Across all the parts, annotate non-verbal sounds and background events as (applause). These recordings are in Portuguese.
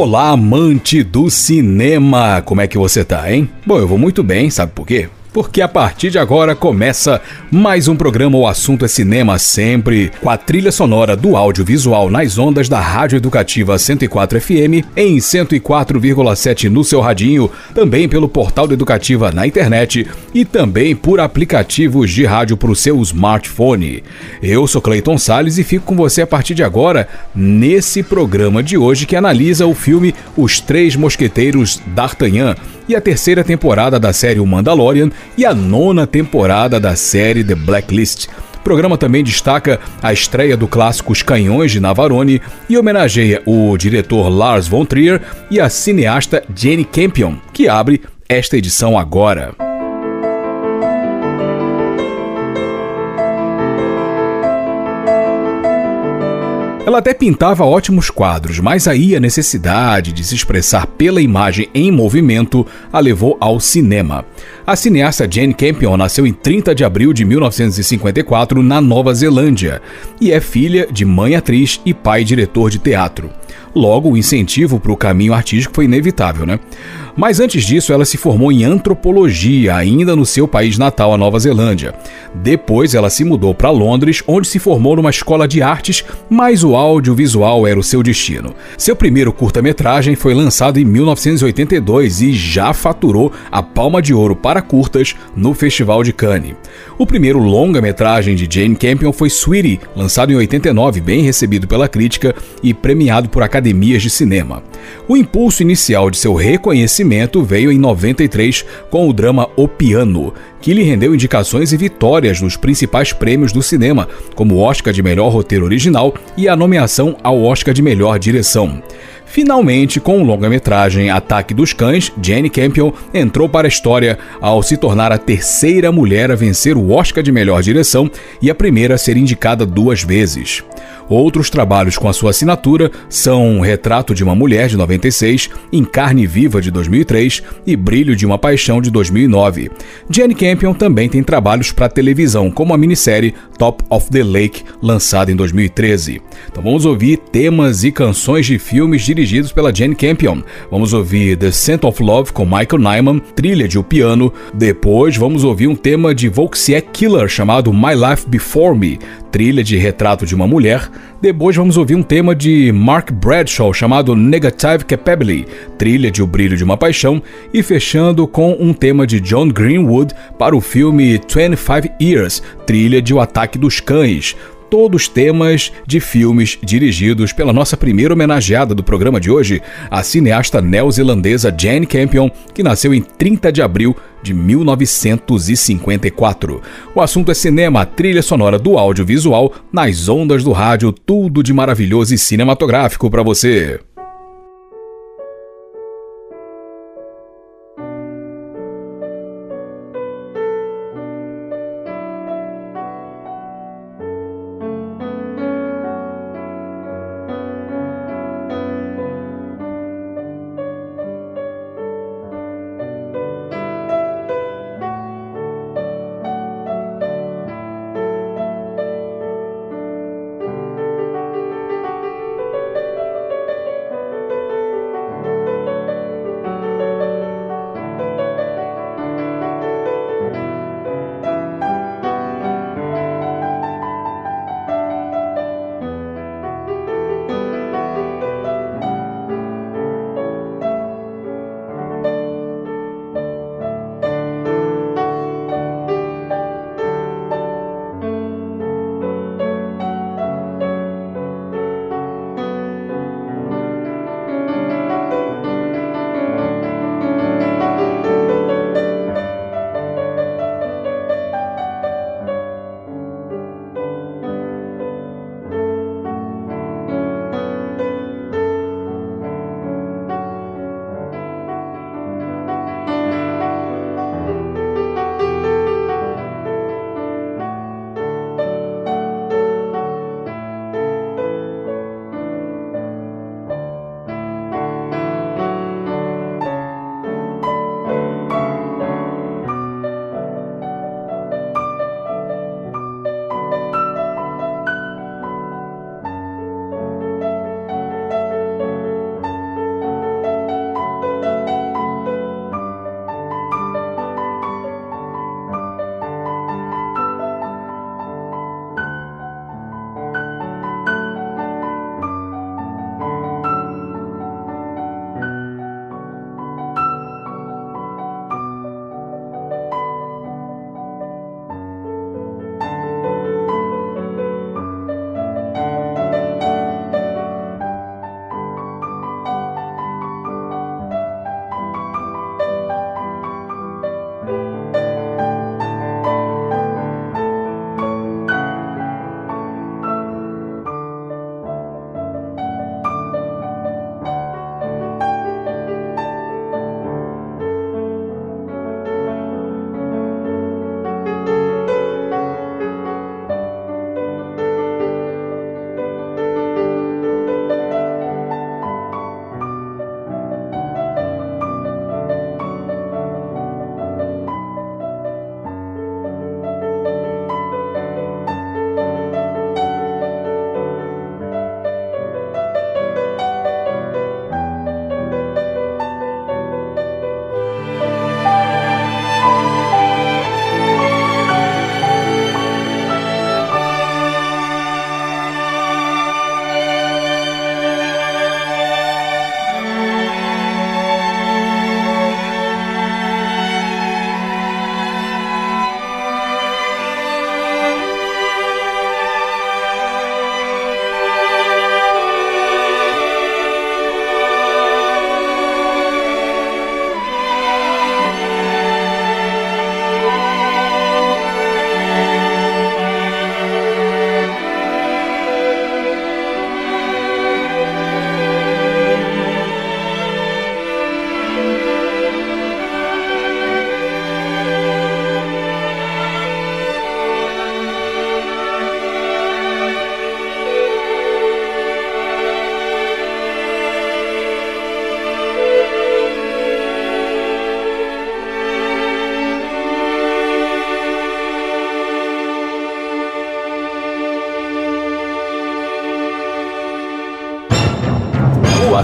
Olá, amante do cinema! Como é que você tá, hein? Bom, eu vou muito bem, sabe por quê? Porque a partir de agora começa mais um programa O Assunto é Cinema Sempre, com a trilha sonora do audiovisual nas ondas da Rádio Educativa 104 FM, em 104,7 no seu radinho, também pelo portal da Educativa na internet e também por aplicativos de rádio para o seu smartphone. Eu sou Clayton Sales e fico com você a partir de agora nesse programa de hoje que analisa o filme Os Três Mosqueteiros d'Artagnan e a terceira temporada da série O Mandalorian e a nona temporada da série The Blacklist. O programa também destaca a estreia do clássico Os Canhões de Navarone e homenageia o diretor Lars von Trier e a cineasta Jenny Campion, que abre esta edição agora. Ela até pintava ótimos quadros, mas aí a necessidade de se expressar pela imagem em movimento a levou ao cinema. A cineasta Jane Campion nasceu em 30 de abril de 1954 na Nova Zelândia e é filha de mãe atriz e pai diretor de teatro. Logo, o incentivo para o caminho artístico foi inevitável, né? Mas antes disso, ela se formou em antropologia, ainda no seu país natal, a Nova Zelândia. Depois, ela se mudou para Londres, onde se formou numa escola de artes, mas o audiovisual era o seu destino. Seu primeiro curta-metragem foi lançado em 1982 e já faturou a Palma de Ouro para curtas no Festival de Cannes. O primeiro longa-metragem de Jane Campion foi Sweetie, lançado em 89, bem recebido pela crítica e premiado por academias de cinema. O impulso inicial de seu reconhecimento veio em 93 com o drama O Piano, que lhe rendeu indicações e vitórias nos principais prêmios do cinema, como o Oscar de Melhor Roteiro Original e a nomeação ao Oscar de Melhor Direção. Finalmente, com o longa-metragem Ataque dos Cães, Jane Campion entrou para a história ao se tornar a terceira mulher a vencer o Oscar de melhor direção e a primeira a ser indicada duas vezes. Outros trabalhos com a sua assinatura são Retrato de uma Mulher, de 96, Em Carne Viva, de 2003 e Brilho de uma Paixão, de 2009. Jane Campion também tem trabalhos para televisão, como a minissérie Top of the Lake, lançada em 2013. Então vamos ouvir temas e canções de filmes dirigidos pela Jane Campion. Vamos ouvir The Scent of Love com Michael Nyman, trilha de O Piano. Depois vamos ouvir um tema de Volkswagen Killer chamado My Life Before Me, trilha de Retrato de uma Mulher. Depois vamos ouvir um tema de Mark Bradshaw chamado Negative Capability, trilha de O Brilho de uma Paixão, e fechando com um tema de John Greenwood para o filme 25 Years, trilha de O Ataque dos Cães todos temas de filmes dirigidos pela nossa primeira homenageada do programa de hoje, a cineasta neozelandesa Jane Campion, que nasceu em 30 de abril de 1954. O assunto é cinema, trilha sonora do audiovisual, nas ondas do rádio, tudo de maravilhoso e cinematográfico para você.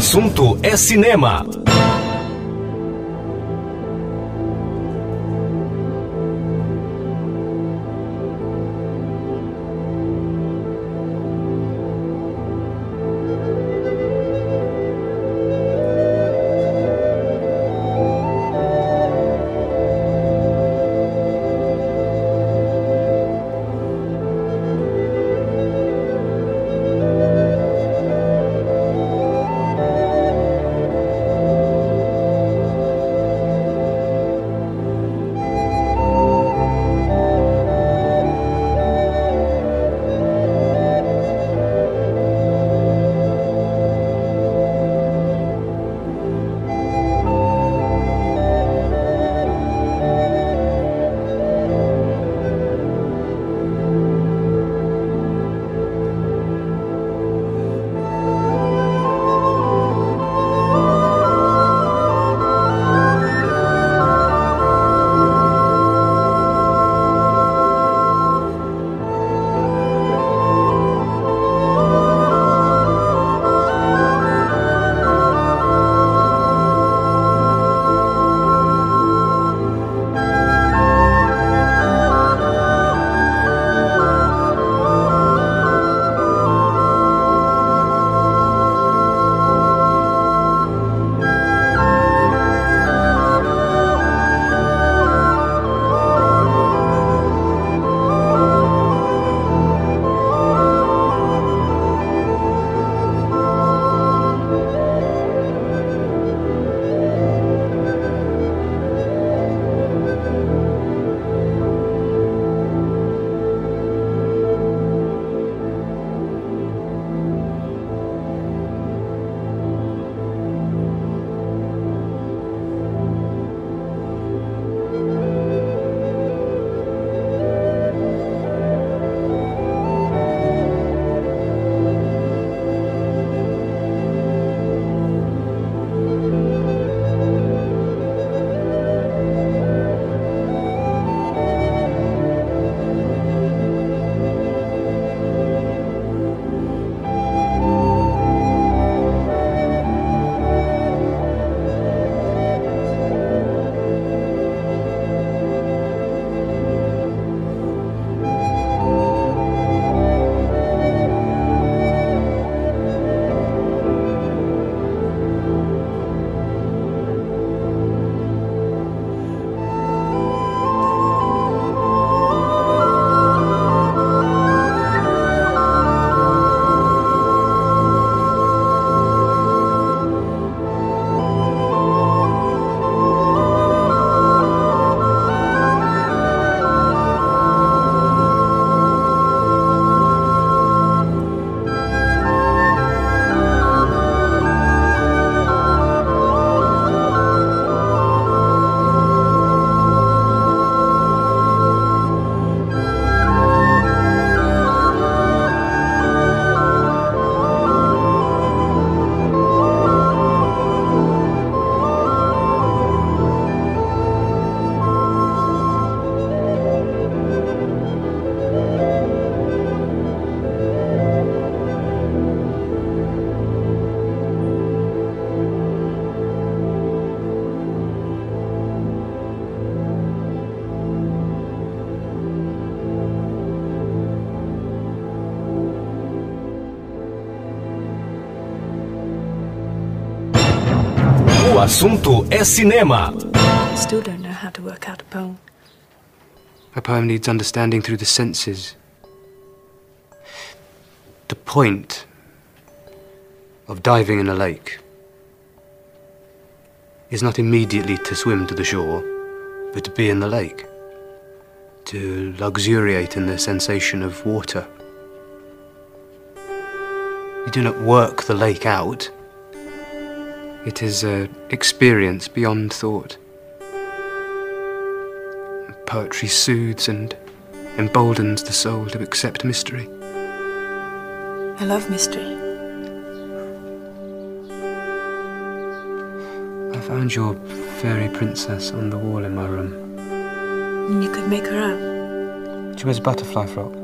Assunto é cinema. Assunto é cinema. I still don't know how to work out a poem. A poem needs understanding through the senses. The point of diving in a lake is not immediately to swim to the shore, but to be in the lake, to luxuriate in the sensation of water. You do not work the lake out, it is an experience beyond thought. Poetry soothes and emboldens the soul to accept mystery. I love mystery. I found your fairy princess on the wall in my room. You could make her up? She wears a butterfly frock.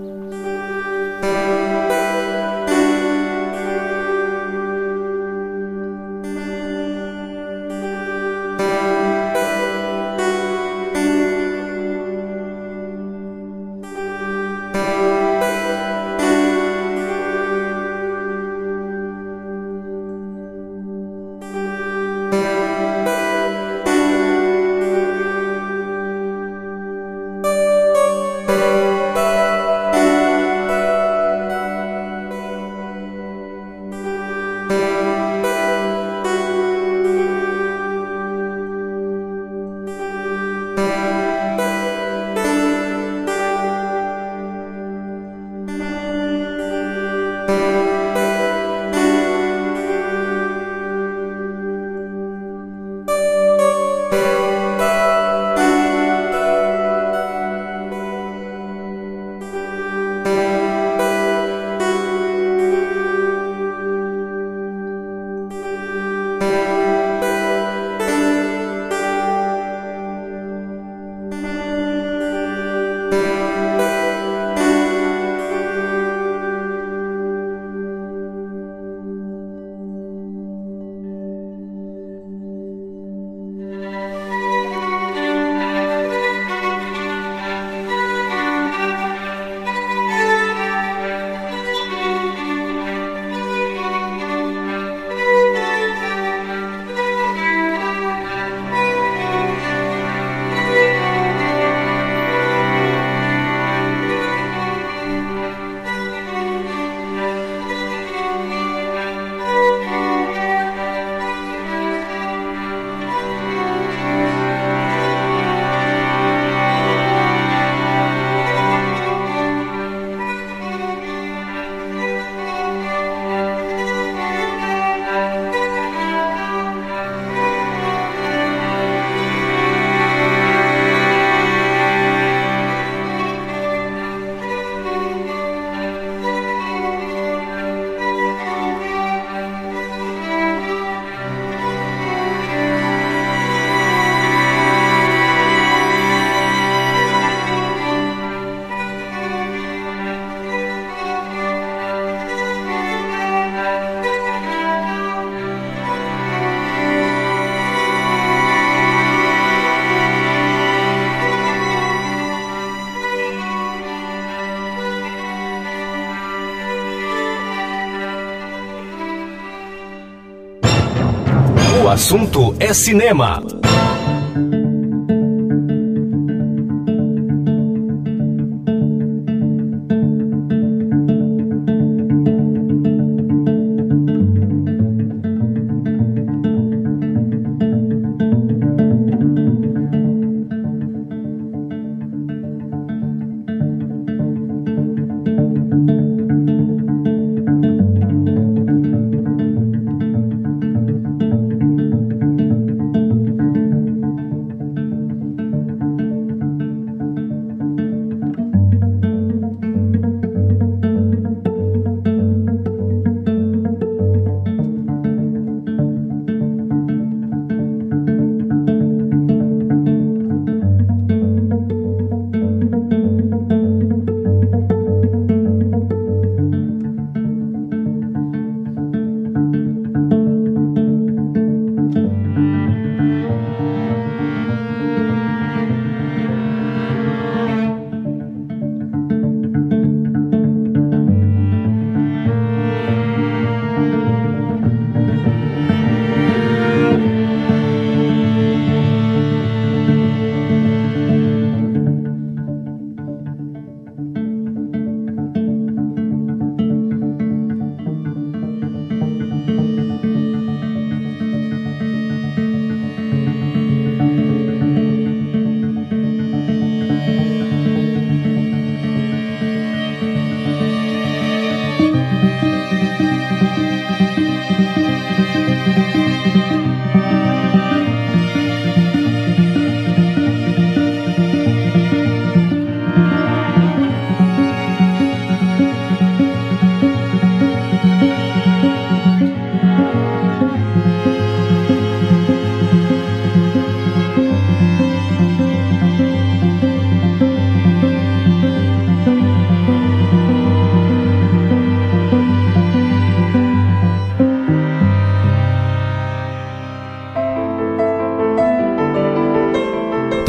Assunto é cinema.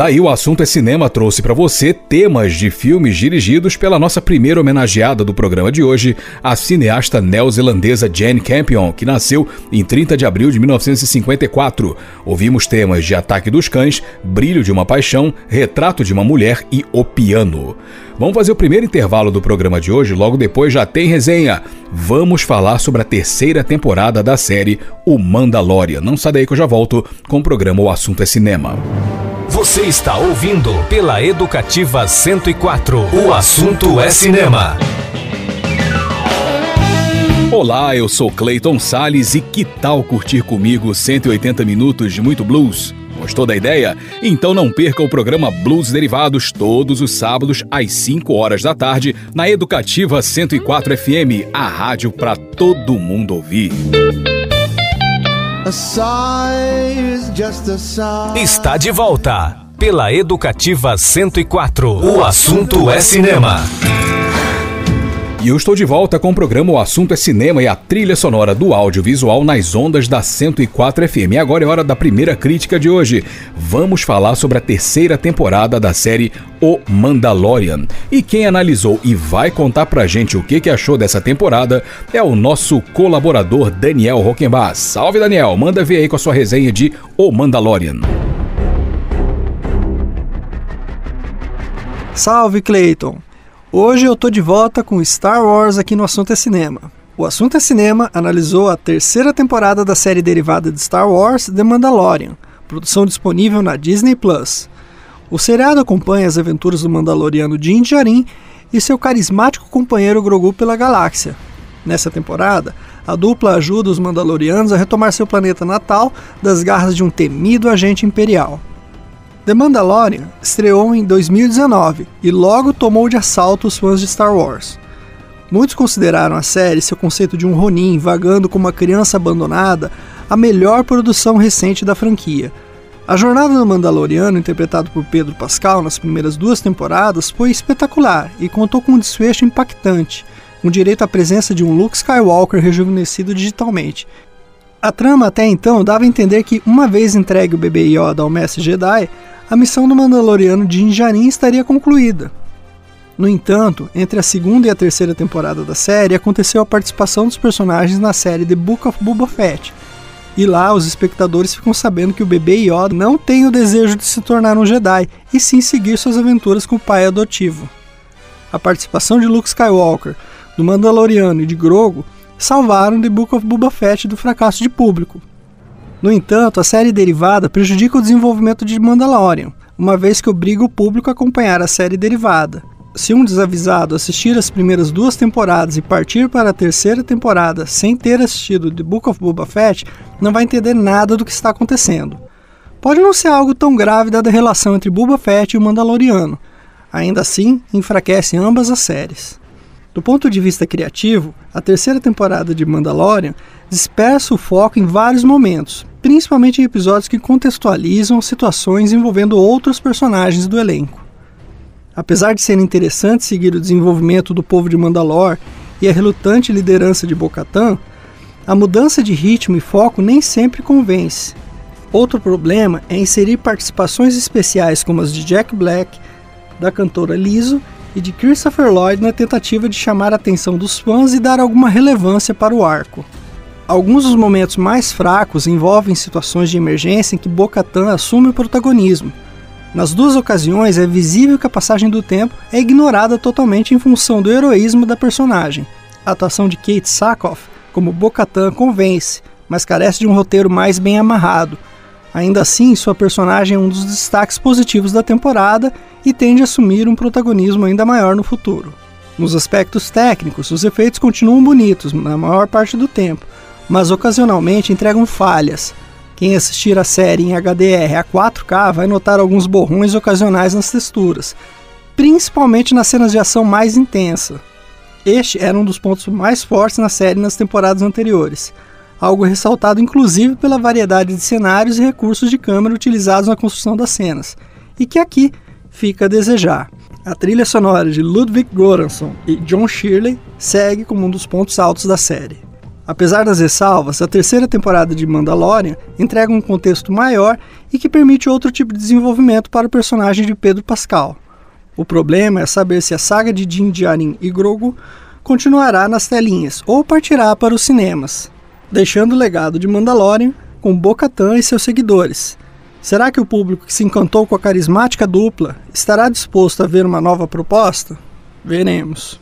Tá aí o assunto é cinema trouxe para você temas de filmes dirigidos pela nossa primeira homenageada do programa de hoje, a cineasta neozelandesa Jane Campion, que nasceu em 30 de abril de 1954. Ouvimos temas de Ataque dos Cães, Brilho de uma Paixão, Retrato de uma Mulher e O Piano. Vamos fazer o primeiro intervalo do programa de hoje, logo depois já tem resenha. Vamos falar sobre a terceira temporada da série O Mandalorian. Não sai daí que eu já volto com o programa O Assunto é Cinema. Você está ouvindo pela Educativa 104. O assunto é cinema. Olá, eu sou Clayton Sales e que tal curtir comigo 180 minutos de muito blues? Gostou da ideia? Então não perca o programa Blues Derivados todos os sábados às 5 horas da tarde na Educativa 104 FM, a rádio para todo mundo ouvir. Está de volta pela Educativa 104. O assunto é cinema. E eu estou de volta com o programa O Assunto é Cinema e a trilha sonora do audiovisual nas ondas da 104 FM. E agora é hora da primeira crítica de hoje. Vamos falar sobre a terceira temporada da série O Mandalorian. E quem analisou e vai contar pra gente o que, que achou dessa temporada é o nosso colaborador Daniel Rockenbach. Salve Daniel, manda ver aí com a sua resenha de O Mandalorian. Salve Clayton! Hoje eu tô de volta com Star Wars aqui no Assunto é Cinema. O Assunto é Cinema analisou a terceira temporada da série derivada de Star Wars, The Mandalorian, produção disponível na Disney Plus. O seriado acompanha as aventuras do Mandaloriano Din Djarin e seu carismático companheiro Grogu pela galáxia. Nessa temporada, a dupla ajuda os Mandalorianos a retomar seu planeta natal das garras de um temido agente imperial. The Mandalorian estreou em 2019 e logo tomou de assalto os fãs de Star Wars. Muitos consideraram a série seu conceito de um Ronin vagando como uma criança abandonada a melhor produção recente da franquia. A jornada do Mandaloriano, interpretado por Pedro Pascal nas primeiras duas temporadas, foi espetacular e contou com um desfecho impactante, com direito à presença de um Luke Skywalker rejuvenescido digitalmente. A trama até então dava a entender que, uma vez entregue o bebê Yoda ao Mestre Jedi, a missão do Mandaloriano de Injarin estaria concluída. No entanto, entre a segunda e a terceira temporada da série aconteceu a participação dos personagens na série The Book of Boba Fett. E lá os espectadores ficam sabendo que o bebê Yoda não tem o desejo de se tornar um Jedi, e sim seguir suas aventuras com o pai adotivo. A participação de Luke Skywalker, do Mandaloriano e de Grogu salvaram The Book of Boba Fett do fracasso de público. No entanto, a série derivada prejudica o desenvolvimento de Mandalorian, uma vez que obriga o público a acompanhar a série derivada. Se um desavisado assistir as primeiras duas temporadas e partir para a terceira temporada sem ter assistido The Book of Boba Fett, não vai entender nada do que está acontecendo. Pode não ser algo tão grave dada a relação entre Boba Fett e o Mandaloriano, ainda assim enfraquece ambas as séries. Do ponto de vista criativo, a terceira temporada de Mandalorian dispersa o foco em vários momentos, principalmente em episódios que contextualizam situações envolvendo outros personagens do elenco. Apesar de ser interessante seguir o desenvolvimento do povo de Mandalor e a relutante liderança de Bo-Katan, a mudança de ritmo e foco nem sempre convence. Outro problema é inserir participações especiais como as de Jack Black, da cantora Lizzo e de Christopher Lloyd na tentativa de chamar a atenção dos fãs e dar alguma relevância para o arco. Alguns dos momentos mais fracos envolvem situações de emergência em que Bo-Katan assume o protagonismo, nas duas ocasiões, é visível que a passagem do tempo é ignorada totalmente em função do heroísmo da personagem. A atuação de Kate Sackhoff como Bo-Katan convence, mas carece de um roteiro mais bem amarrado. Ainda assim, sua personagem é um dos destaques positivos da temporada e tende a assumir um protagonismo ainda maior no futuro. Nos aspectos técnicos, os efeitos continuam bonitos na maior parte do tempo, mas ocasionalmente entregam falhas, quem assistir a série em HDR a 4K vai notar alguns borrões ocasionais nas texturas, principalmente nas cenas de ação mais intensa. Este era um dos pontos mais fortes na série nas temporadas anteriores, algo ressaltado inclusive pela variedade de cenários e recursos de câmera utilizados na construção das cenas, e que aqui fica a desejar. A trilha sonora de Ludwig Göransson e John Shirley segue como um dos pontos altos da série. Apesar das ressalvas, a terceira temporada de Mandalorian entrega um contexto maior e que permite outro tipo de desenvolvimento para o personagem de Pedro Pascal. O problema é saber se a saga de Din Djarin e Grogu continuará nas telinhas ou partirá para os cinemas, deixando o legado de Mandalorian com Bo-Katan e seus seguidores. Será que o público que se encantou com a carismática dupla estará disposto a ver uma nova proposta? Veremos.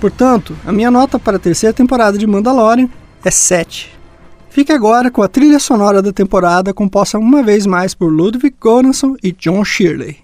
Portanto, a minha nota para a terceira temporada de Mandalorian é 7. Fique agora com a trilha sonora da temporada composta uma vez mais por Ludwig Göransson e John Shirley.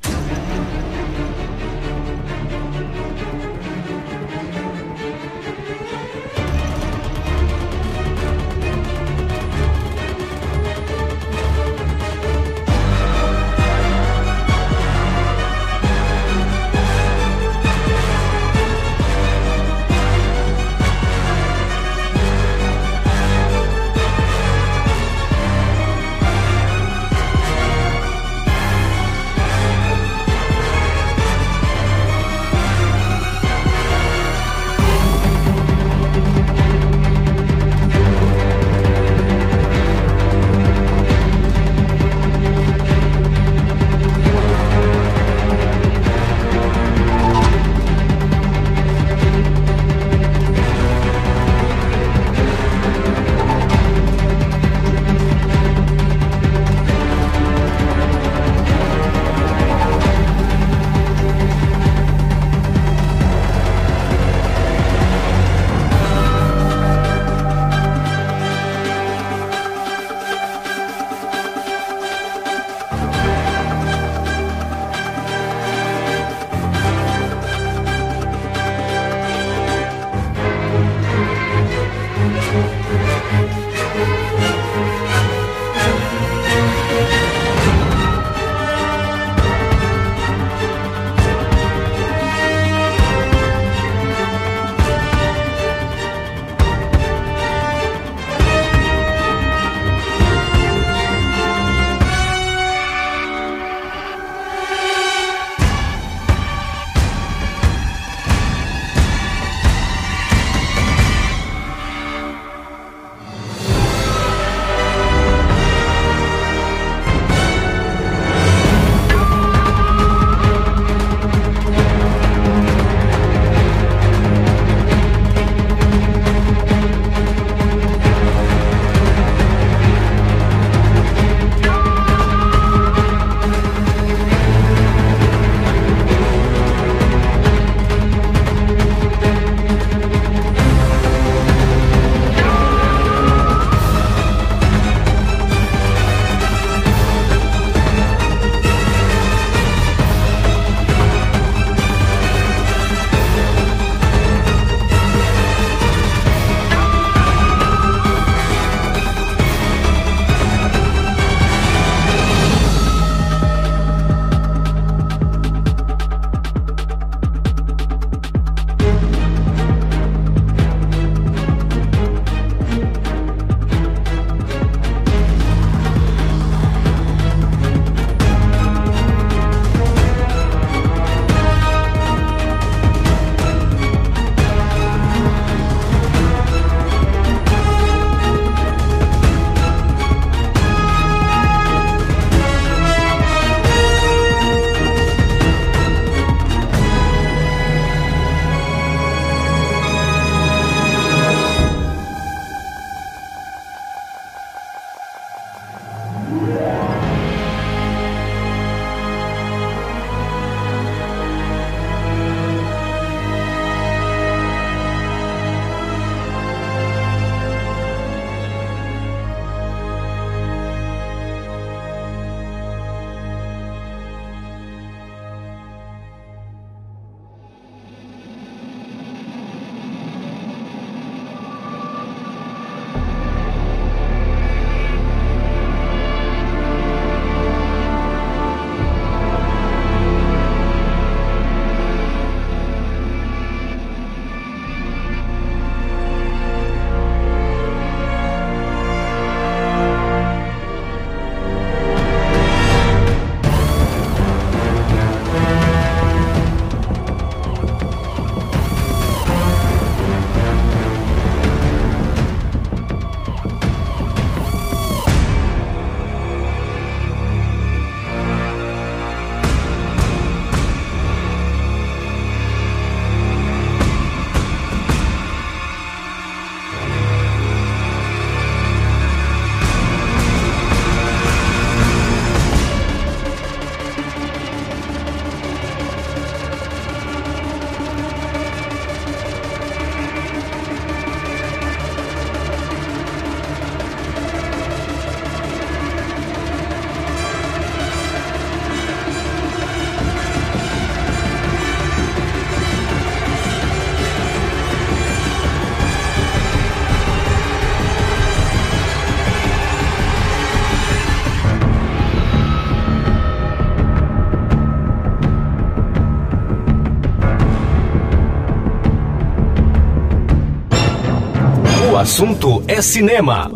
Assunto é cinema.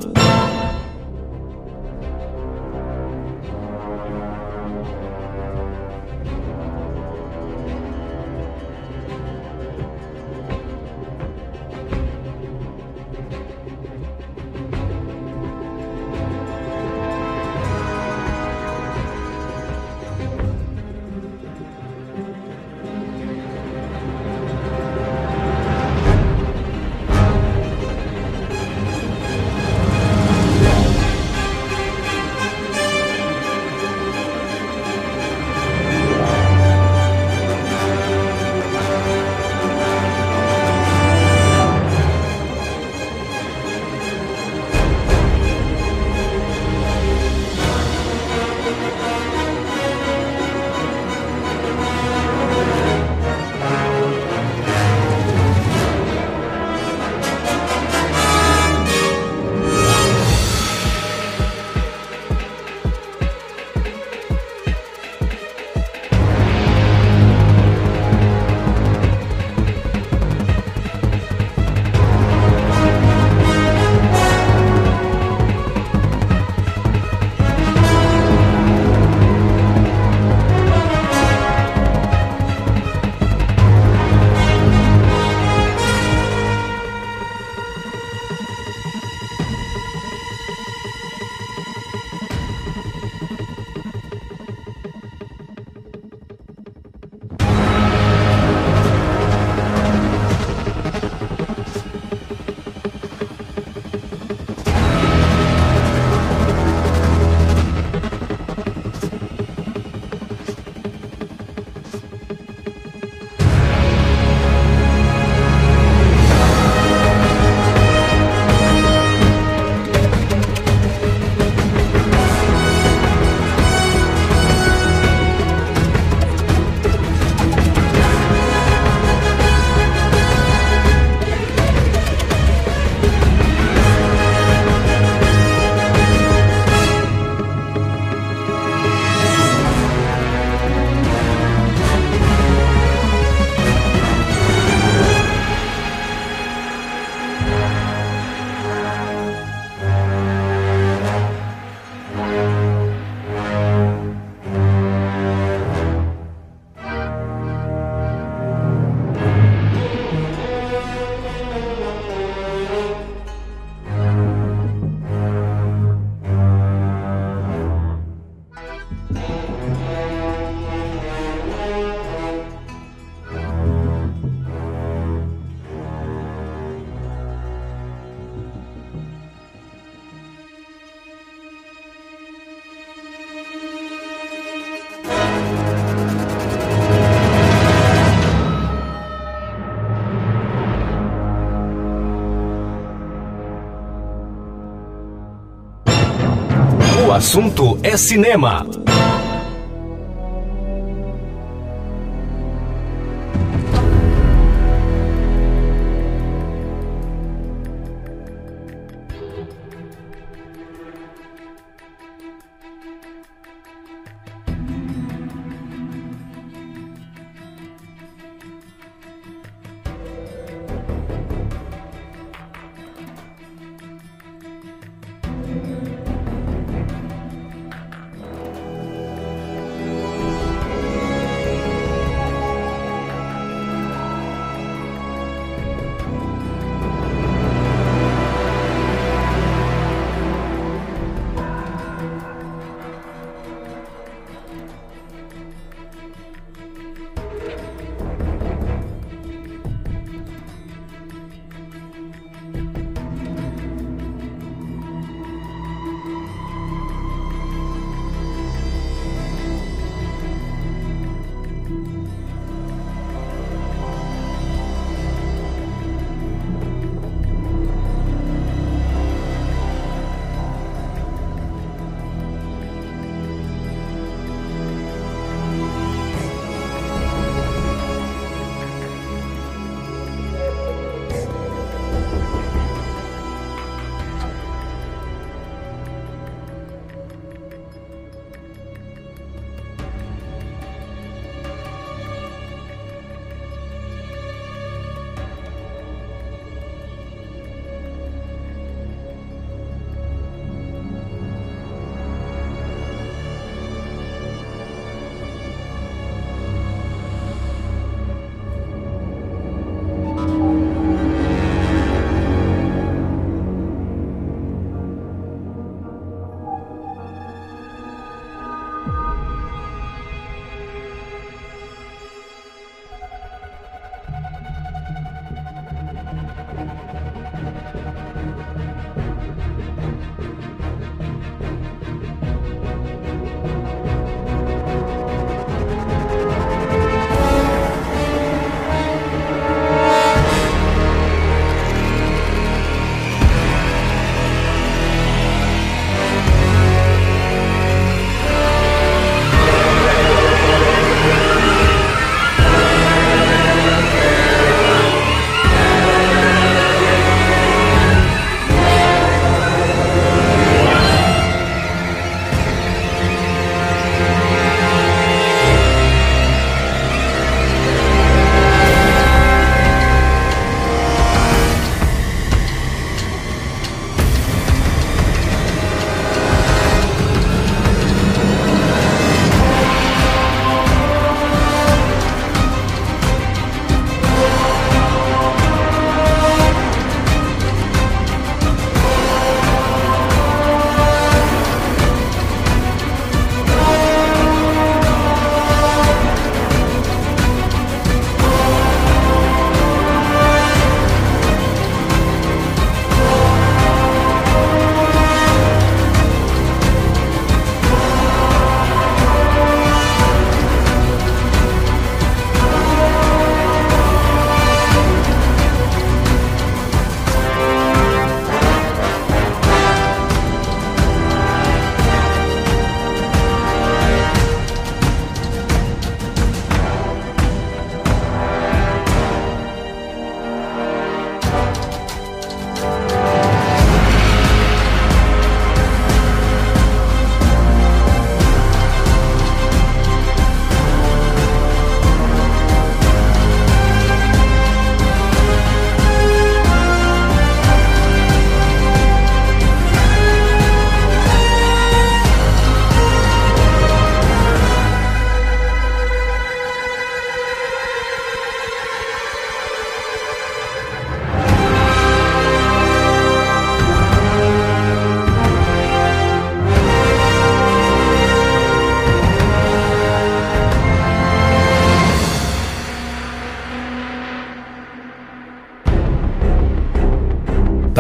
Assunto é cinema.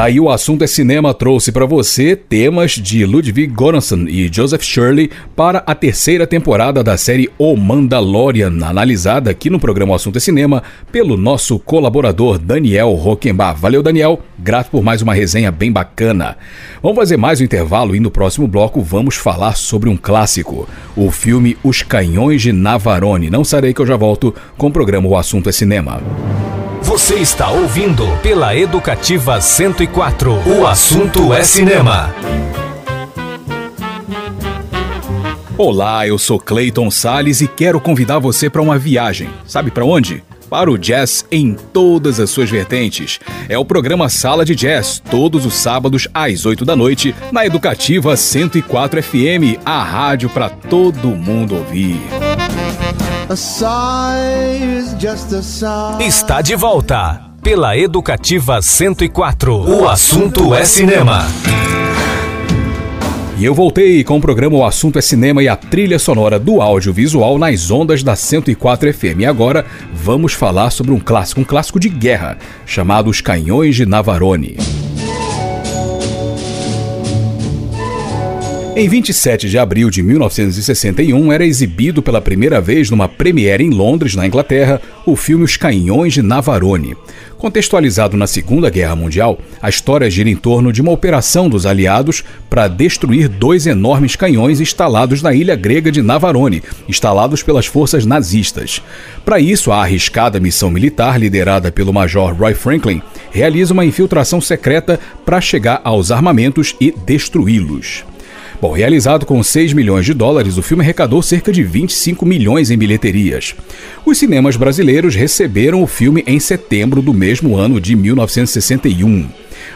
Tá aí o assunto é cinema trouxe para você temas de Ludwig Göransson e Joseph Shirley para a terceira temporada da série O Mandalorian, analisada aqui no programa o Assunto é Cinema pelo nosso colaborador Daniel Roquembar. Valeu Daniel, grato por mais uma resenha bem bacana. Vamos fazer mais um intervalo e no próximo bloco vamos falar sobre um clássico, o filme Os Canhões de Navarone. Não sarei que eu já volto com o programa O Assunto é Cinema. Você está ouvindo pela Educativa 104. O assunto é cinema. Olá, eu sou Clayton Sales e quero convidar você para uma viagem. Sabe para onde? Para o jazz em todas as suas vertentes. É o programa Sala de Jazz, todos os sábados às 8 da noite, na Educativa 104 FM, a rádio para todo mundo ouvir. Está de volta pela Educativa 104. O assunto é cinema. E eu voltei com o programa O Assunto é Cinema e a trilha sonora do audiovisual nas ondas da 104 FM. E agora vamos falar sobre um clássico, um clássico de guerra, chamado Os Canhões de Navarone. Em 27 de abril de 1961, era exibido pela primeira vez numa premiere em Londres, na Inglaterra, o filme Os Canhões de Navarone. Contextualizado na Segunda Guerra Mundial, a história gira em torno de uma operação dos aliados para destruir dois enormes canhões instalados na ilha grega de Navarone, instalados pelas forças nazistas. Para isso, a arriscada missão militar, liderada pelo Major Roy Franklin, realiza uma infiltração secreta para chegar aos armamentos e destruí-los. Bom, realizado com 6 milhões de dólares, o filme arrecadou cerca de 25 milhões em bilheterias. Os cinemas brasileiros receberam o filme em setembro do mesmo ano de 1961.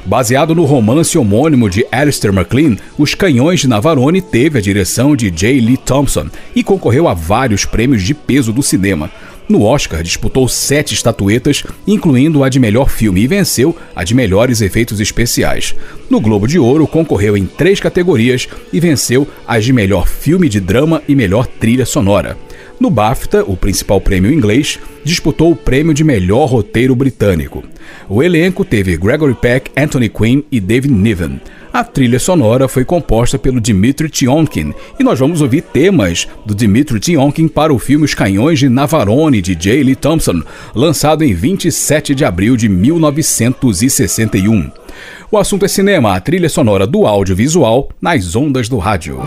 Baseado no romance homônimo de Alistair MacLean, Os Canhões de Navarone teve a direção de J. Lee Thompson e concorreu a vários prêmios de peso do cinema. No Oscar, disputou sete estatuetas, incluindo a de melhor filme, e venceu a de melhores efeitos especiais. No Globo de Ouro, concorreu em três categorias e venceu as de melhor filme de drama e melhor trilha sonora. No BAFTA, o principal prêmio inglês, disputou o prêmio de melhor roteiro britânico. O elenco teve Gregory Peck, Anthony Quinn e David Niven. A trilha sonora foi composta pelo Dmitry Tionkin e nós vamos ouvir temas do Dmitry Tionkin para o filme Os Canhões de Navarone de J. Lee Thompson, lançado em 27 de abril de 1961. O assunto é cinema, a trilha sonora do audiovisual nas ondas do rádio.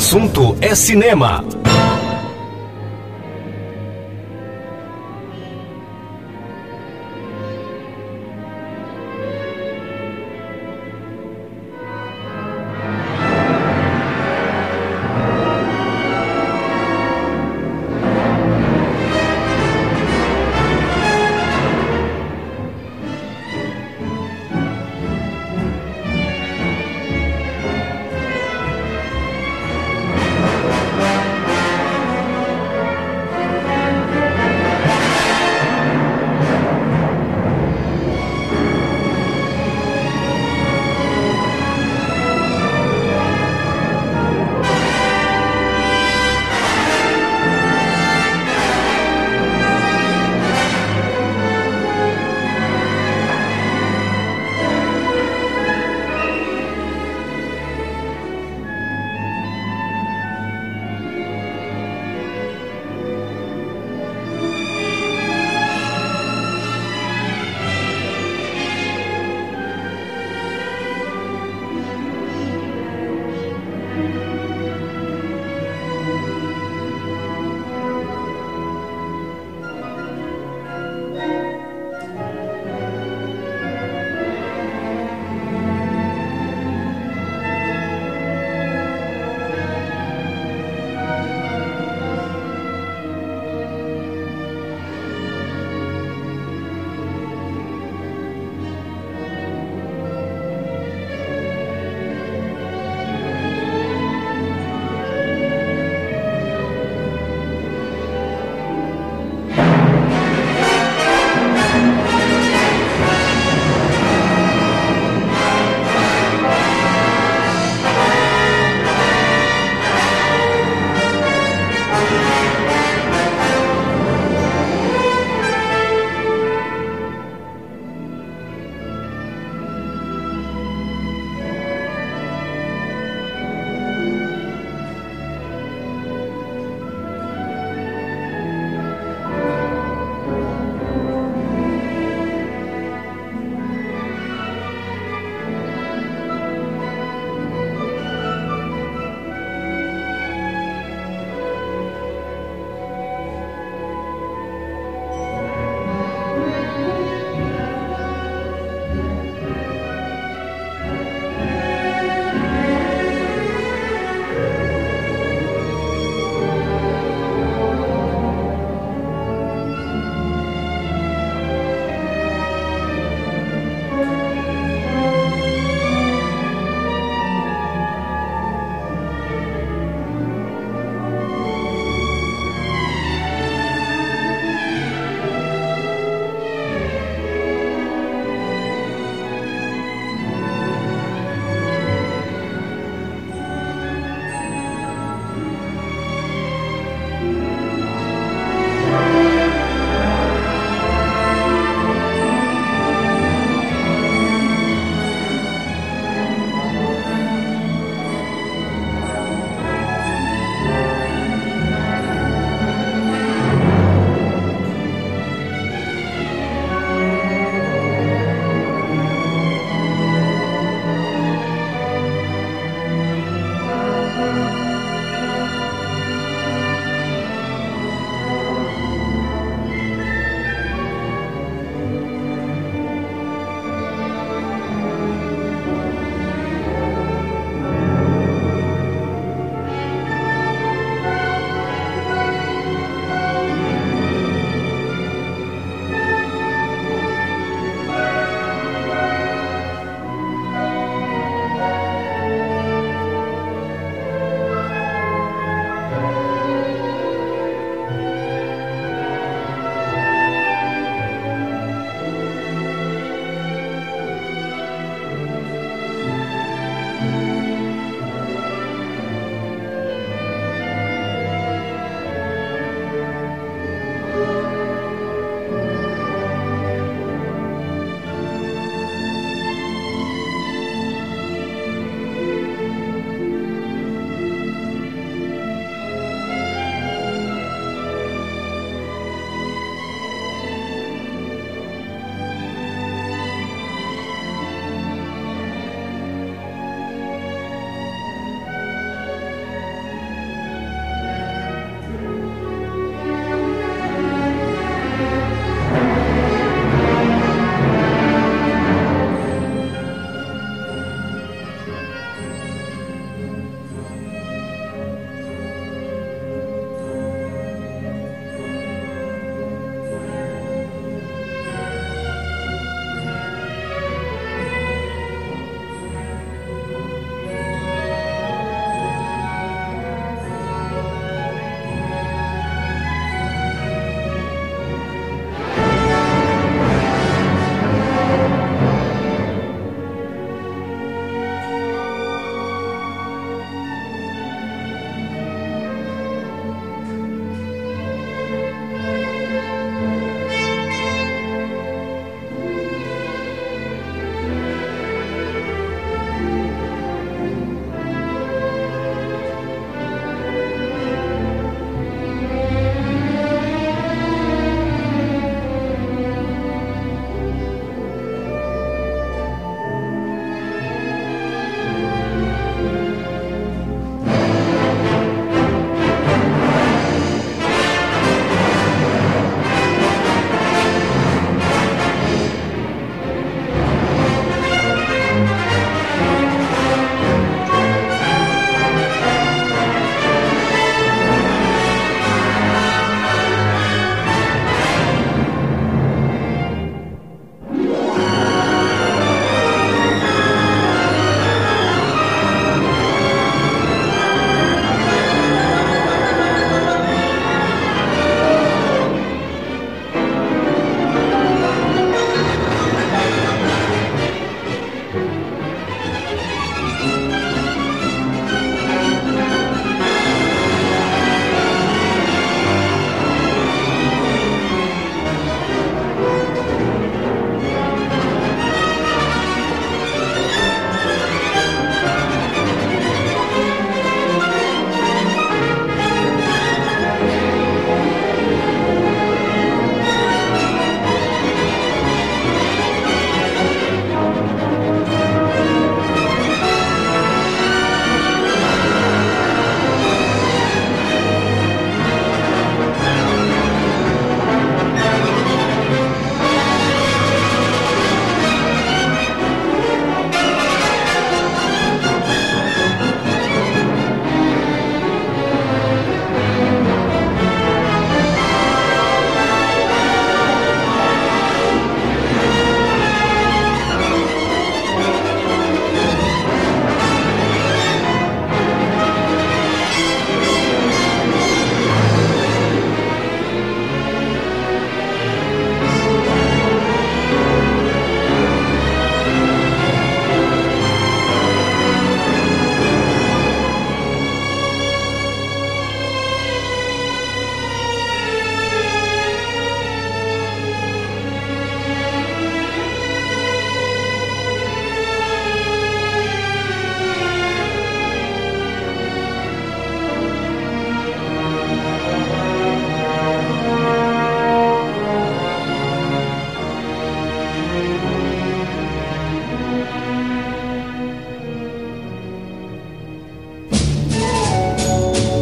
Assunto é cinema.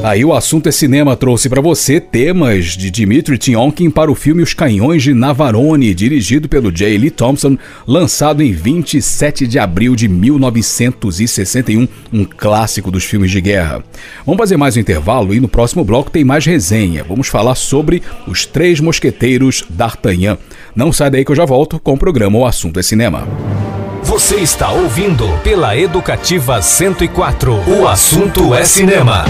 Aí o assunto é cinema trouxe para você temas de Dmitry Tionkin para o filme Os Canhões de Navarone, dirigido pelo J. Lee Thompson, lançado em 27 de abril de 1961, um clássico dos filmes de guerra. Vamos fazer mais um intervalo e no próximo bloco tem mais resenha. Vamos falar sobre Os Três Mosqueteiros d'Artagnan. Não sai daí que eu já volto com o programa O Assunto é Cinema. Você está ouvindo pela Educativa 104. O assunto é cinema.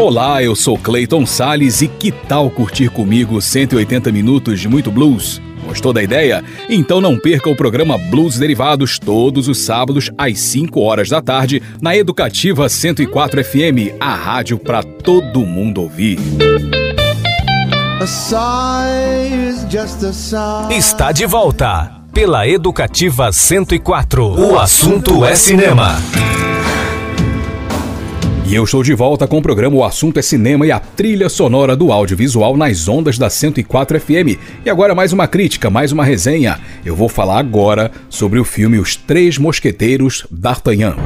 Olá, eu sou Clayton Sales e que tal curtir comigo 180 minutos de muito blues? Gostou da ideia? Então não perca o programa Blues Derivados todos os sábados às 5 horas da tarde na Educativa 104 FM, a rádio para todo mundo ouvir. Está de volta pela Educativa 104. O assunto é cinema. E eu estou de volta com o programa O Assunto é Cinema e a trilha sonora do audiovisual nas ondas da 104 FM. E agora mais uma crítica, mais uma resenha. Eu vou falar agora sobre o filme Os Três Mosqueteiros d'Artagnan.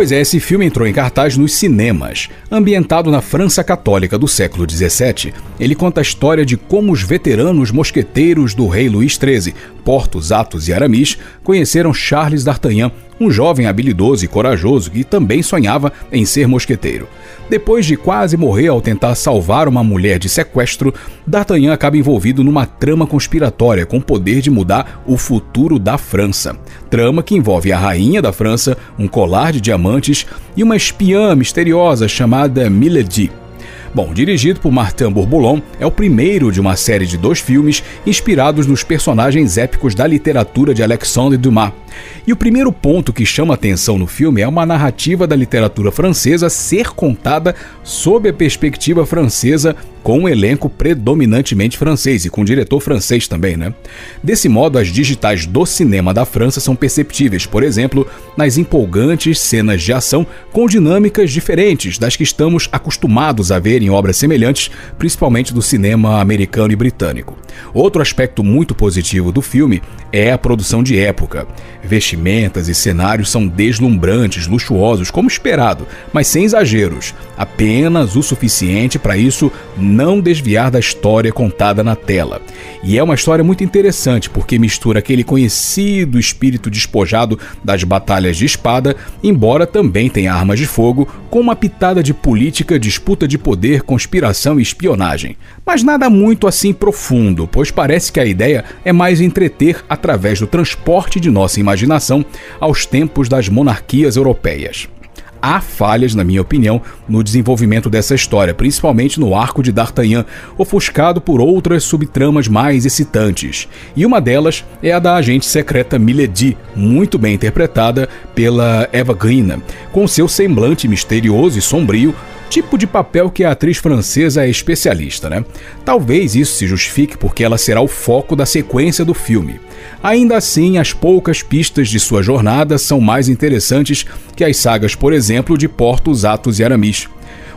Pois é, esse filme entrou em cartaz nos cinemas. Ambientado na França Católica do século XVII, ele conta a história de como os veteranos mosqueteiros do rei Luís XIII, Portos, Atos e Aramis, conheceram Charles d'Artagnan, um jovem habilidoso e corajoso que também sonhava em ser mosqueteiro. Depois de quase morrer ao tentar salvar uma mulher de sequestro, D'Artagnan acaba envolvido numa trama conspiratória com o poder de mudar o futuro da França. Trama que envolve a rainha da França, um colar de diamantes e uma espiã misteriosa chamada Milady. Bom, dirigido por Martin Bourboulon, é o primeiro de uma série de dois filmes inspirados nos personagens épicos da literatura de Alexandre Dumas. E o primeiro ponto que chama atenção no filme é uma narrativa da literatura francesa ser contada sob a perspectiva francesa com um elenco predominantemente francês e com um diretor francês também, né? Desse modo, as digitais do cinema da França são perceptíveis, por exemplo, nas empolgantes cenas de ação com dinâmicas diferentes das que estamos acostumados a ver em obras semelhantes, principalmente do cinema americano e britânico. Outro aspecto muito positivo do filme é a produção de época. Vestimentas e cenários são deslumbrantes, luxuosos, como esperado, mas sem exageros, apenas o suficiente para isso não desviar da história contada na tela. E é uma história muito interessante porque mistura aquele conhecido espírito despojado das batalhas de espada, embora também tenha armas de fogo, com uma pitada de política, disputa de poder, conspiração e espionagem. Mas nada muito assim profundo, pois parece que a ideia é mais entreter através do transporte de nossa imaginação aos tempos das monarquias europeias. Há falhas, na minha opinião, no desenvolvimento dessa história, principalmente no arco de D'Artagnan, ofuscado por outras subtramas mais excitantes. E uma delas é a da agente secreta Milady, muito bem interpretada pela Eva Green, com seu semblante misterioso e sombrio, tipo de papel que a atriz francesa é especialista, né? Talvez isso se justifique porque ela será o foco da sequência do filme. Ainda assim, as poucas pistas de sua jornada são mais interessantes que as sagas, por exemplo, de Portos, Atos e Aramis.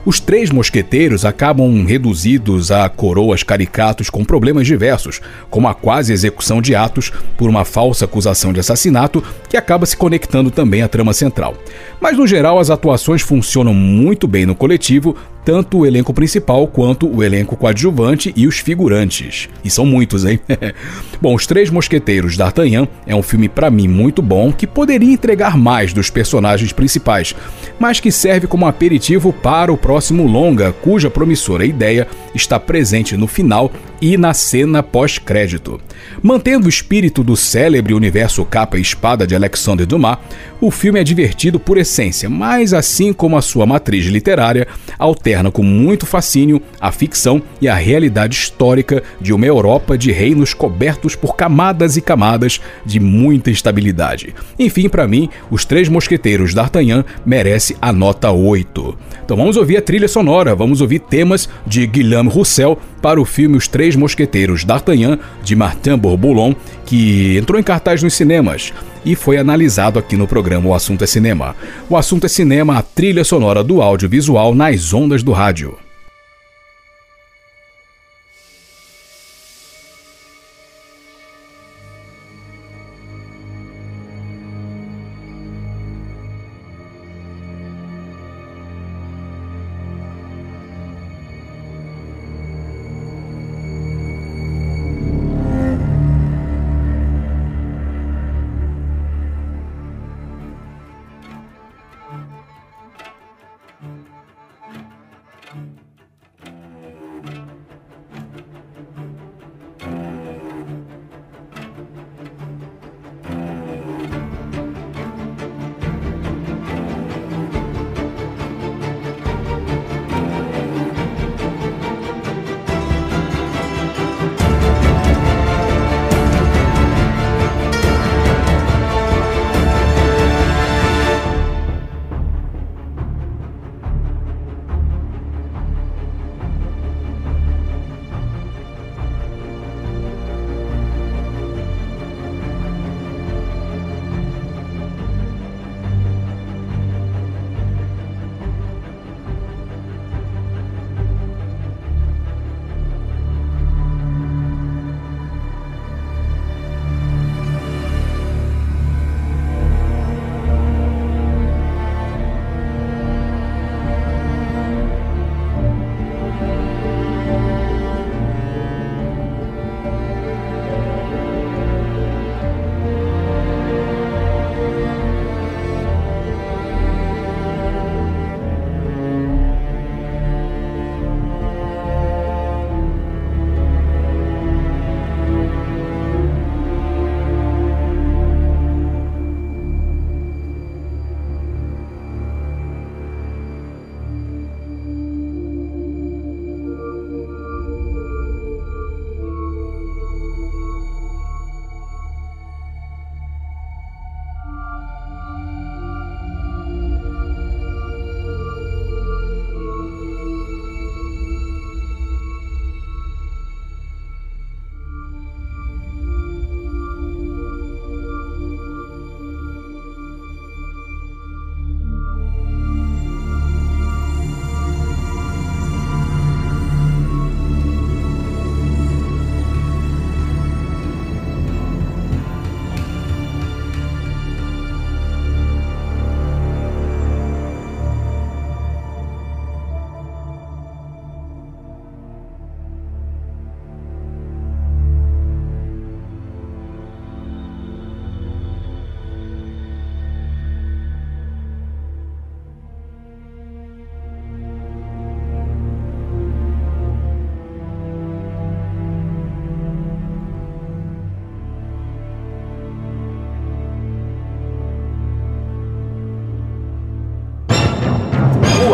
Os três mosqueteiros acabam reduzidos a coroas caricatos com problemas diversos, como a quase execução de Atos por uma falsa acusação de assassinato, que acaba se conectando também à trama central. Mas no geral, as atuações funcionam muito bem no coletivo, tanto o elenco principal quanto o elenco coadjuvante e os figurantes. E são muitos, hein? (laughs) bom, Os Três Mosqueteiros d'Artagnan é um filme para mim muito bom que poderia entregar mais dos personagens principais, mas que serve como aperitivo para o próximo longa, cuja promissora ideia está presente no final e na cena pós-crédito. Mantendo o espírito do célebre universo capa e espada de Alexandre Dumas, o filme é divertido por essência, mas assim como a sua matriz literária, alterna com muito fascínio a ficção e a realidade histórica de uma Europa de reinos cobertos por camadas e camadas de muita instabilidade. Enfim, para mim, Os Três Mosqueteiros d'Artagnan merece a nota 8. Então vamos ouvir a trilha sonora, vamos ouvir temas de Guilherme Roussel para o filme Os Três Mosqueteiros d'Artagnan, de Martin Bourboulon, que entrou em cartaz nos cinemas e foi analisado aqui no programa O Assunto é Cinema. O Assunto é Cinema, a trilha sonora do audiovisual nas ondas do rádio.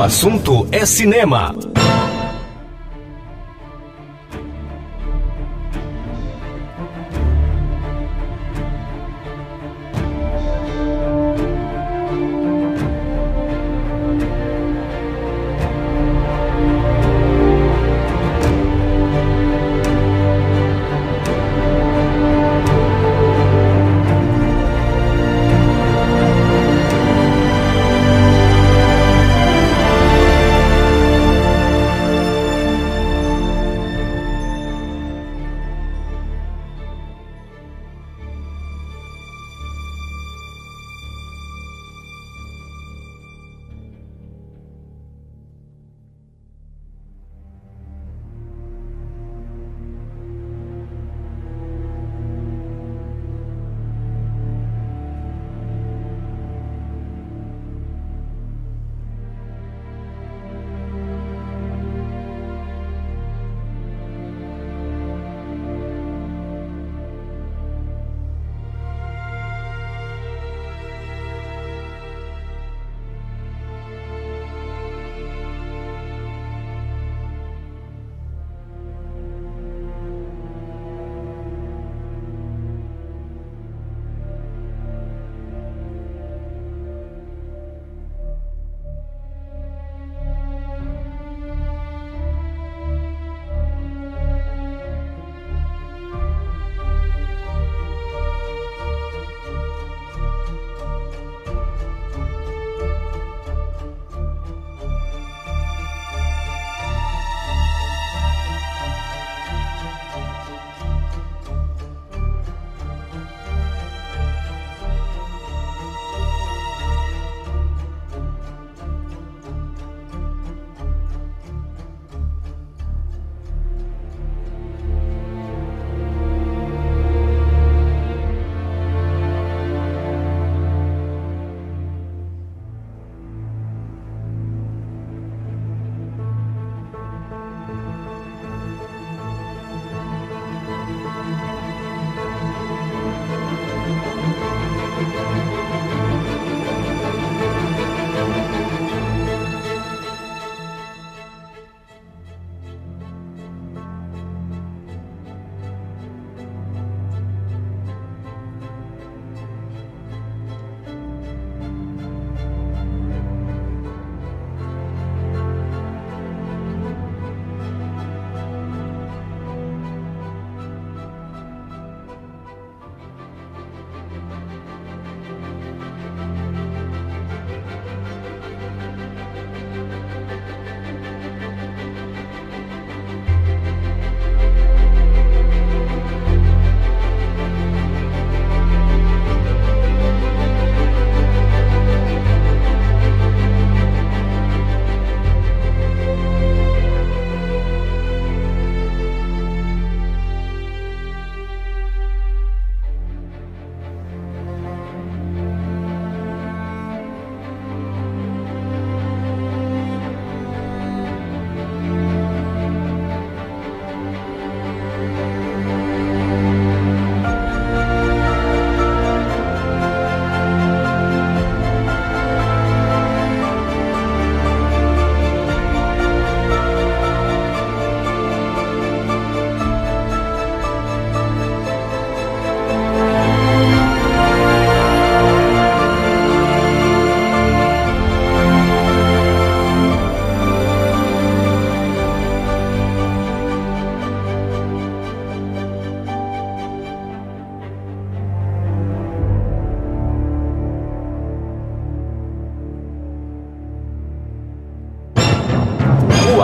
Assunto é cinema.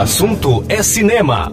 Assunto é cinema.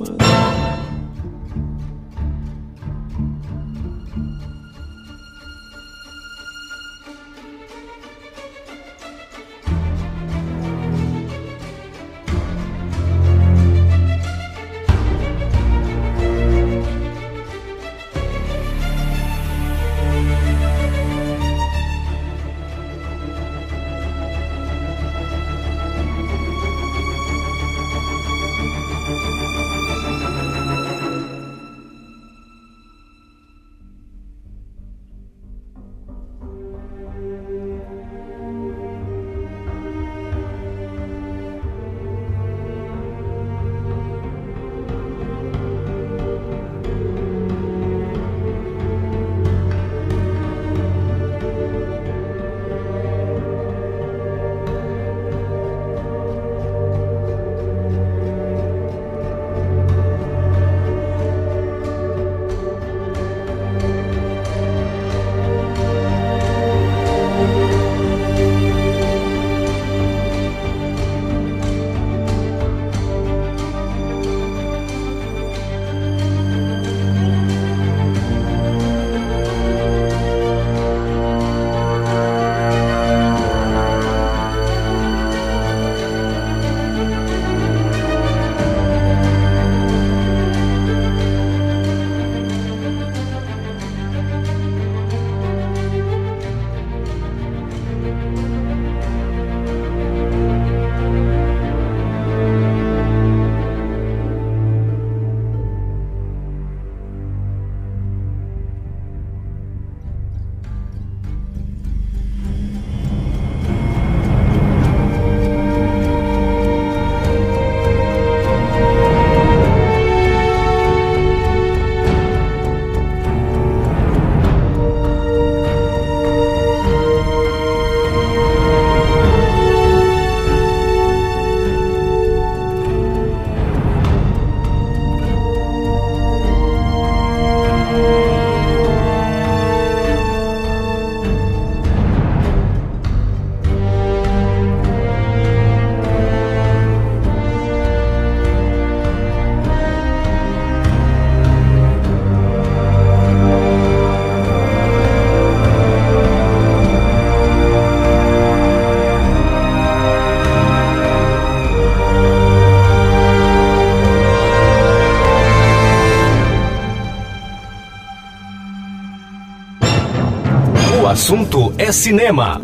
Assunto é cinema.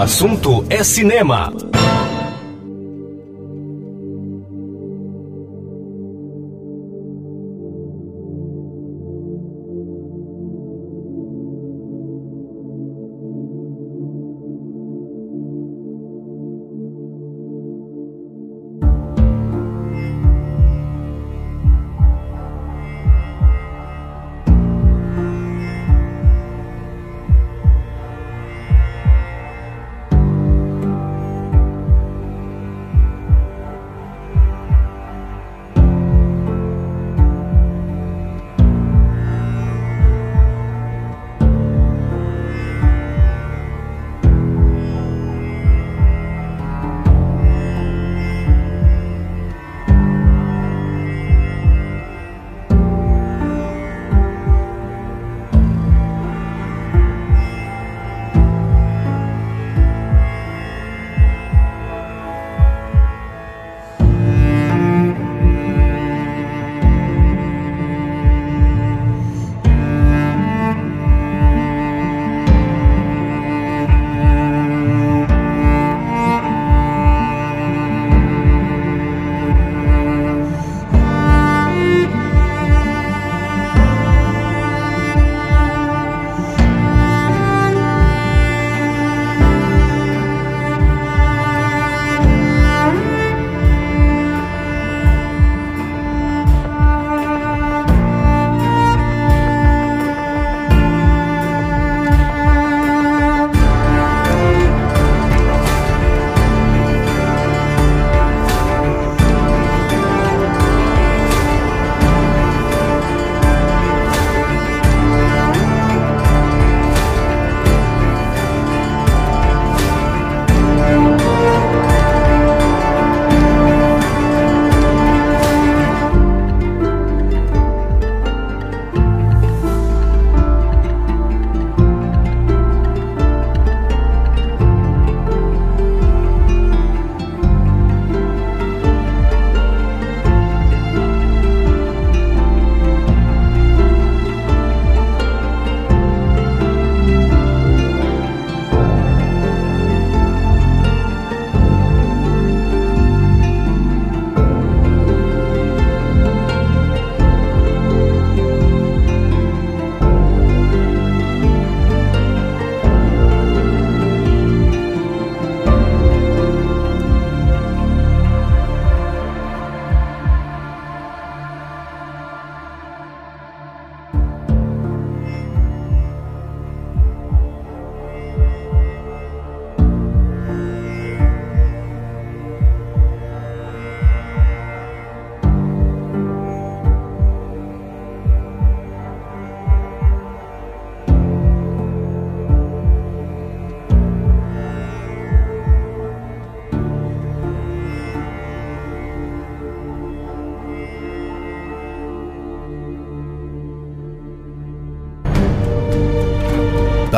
Assunto é cinema.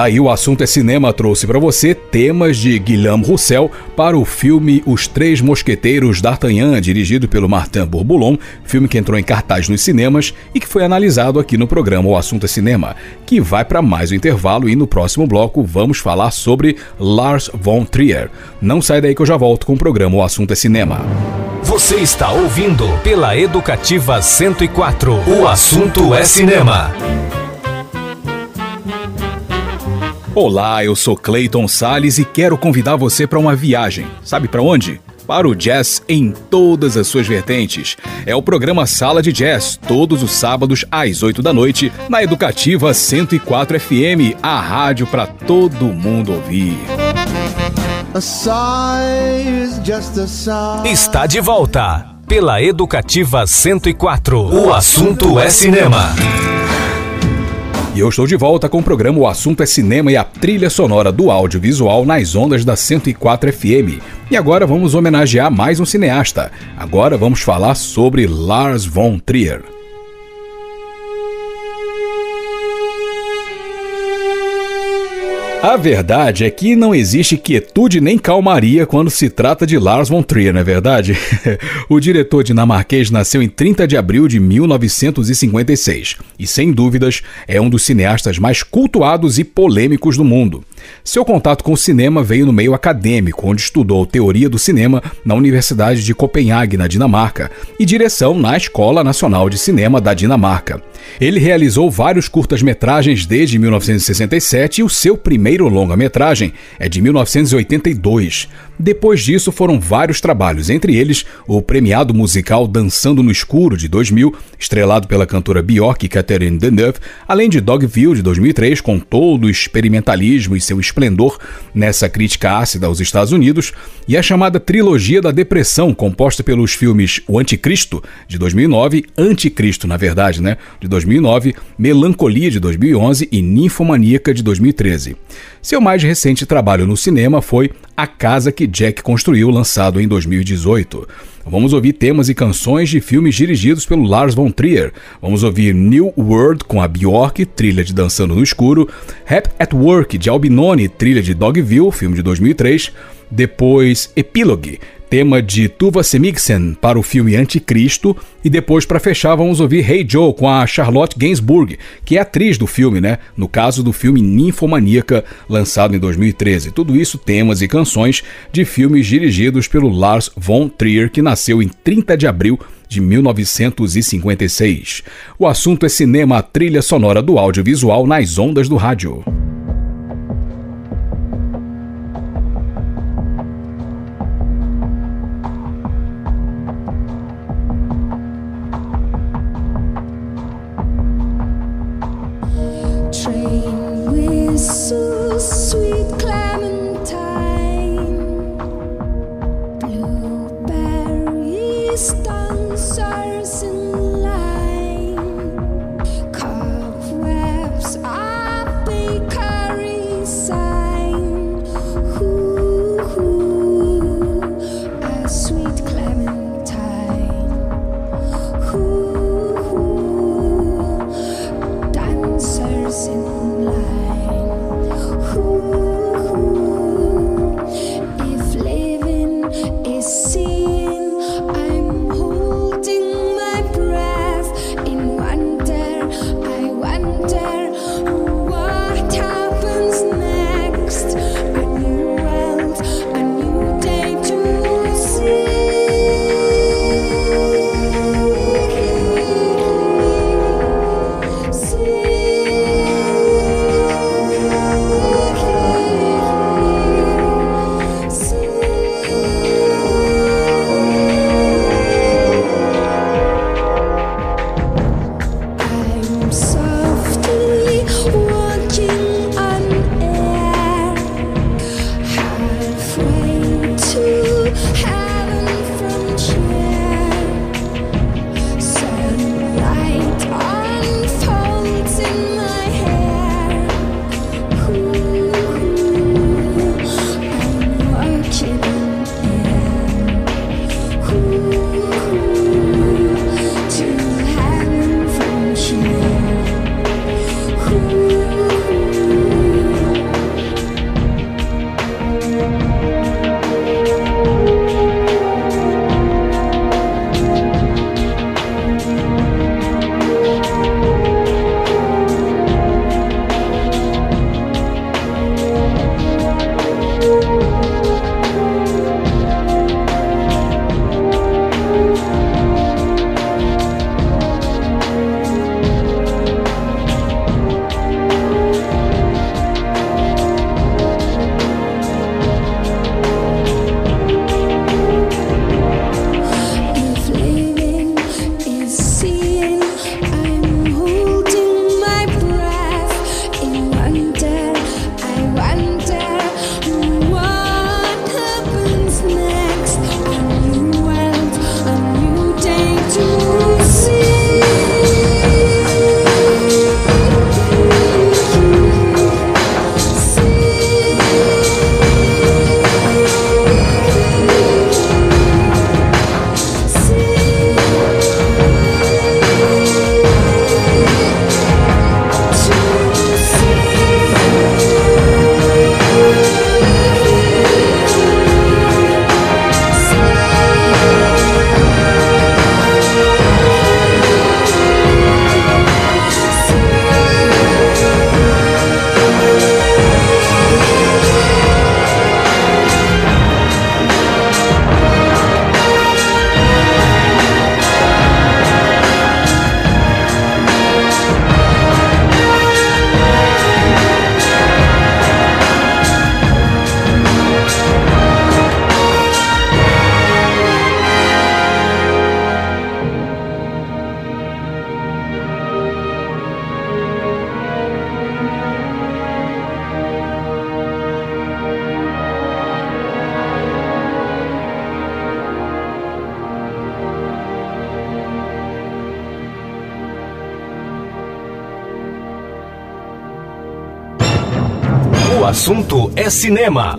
Daí o assunto é cinema trouxe para você temas de Guilherme Roussel para o filme Os Três Mosqueteiros d'Artagnan, dirigido pelo Martin Bourboulon, filme que entrou em cartaz nos cinemas e que foi analisado aqui no programa O Assunto é Cinema, que vai para mais um intervalo e no próximo bloco vamos falar sobre Lars von Trier. Não sai daí que eu já volto com o programa O Assunto é Cinema. Você está ouvindo pela Educativa 104. O assunto é cinema. Olá, eu sou Clayton Sales e quero convidar você para uma viagem. Sabe para onde? Para o jazz em todas as suas vertentes. É o programa Sala de Jazz, todos os sábados às 8 da noite, na Educativa 104 FM, a rádio para todo mundo ouvir. Está de volta pela Educativa 104. O assunto é cinema. E eu estou de volta com o programa O Assunto é Cinema e a trilha sonora do audiovisual nas ondas da 104 FM. E agora vamos homenagear mais um cineasta. Agora vamos falar sobre Lars von Trier. A verdade é que não existe quietude nem calmaria quando se trata de Lars von Trier, não é verdade? (laughs) o diretor dinamarquês nasceu em 30 de abril de 1956 e, sem dúvidas, é um dos cineastas mais cultuados e polêmicos do mundo. Seu contato com o cinema veio no meio acadêmico, onde estudou teoria do cinema na Universidade de Copenhague, na Dinamarca, e direção na Escola Nacional de Cinema da Dinamarca. Ele realizou vários curtas-metragens desde 1967 e o seu primeiro longa-metragem é de 1982. Depois disso foram vários trabalhos, entre eles o premiado musical Dançando no Escuro de 2000, estrelado pela cantora Björk e Catherine Deneuve, além de Dogville de 2003, com todo o experimentalismo e seu esplendor nessa crítica ácida aos Estados Unidos, e a chamada Trilogia da Depressão, composta pelos filmes O Anticristo de 2009, Anticristo na verdade, né, de 2009, Melancolia de 2011 e Ninfomaníaca de 2013. Seu mais recente trabalho no cinema foi A Casa que Jack Construiu, lançado em 2018. Vamos ouvir temas e canções de filmes dirigidos pelo Lars von Trier. Vamos ouvir New World com a Bjork, trilha de Dançando no Escuro, Rap at Work de Albinoni, trilha de Dogville, filme de 2003, depois Epilogue, tema de Tuva Semigsen para o filme Anticristo e depois para fechar vamos ouvir Hey Joe com a Charlotte Gainsbourg, que é atriz do filme, né? No caso do filme Ninfomaníaca, lançado em 2013. Tudo isso temas e canções de filmes dirigidos pelo Lars von Trier, que nasceu em 30 de abril de 1956. O assunto é cinema, a trilha sonora do audiovisual nas ondas do rádio. Assunto é cinema.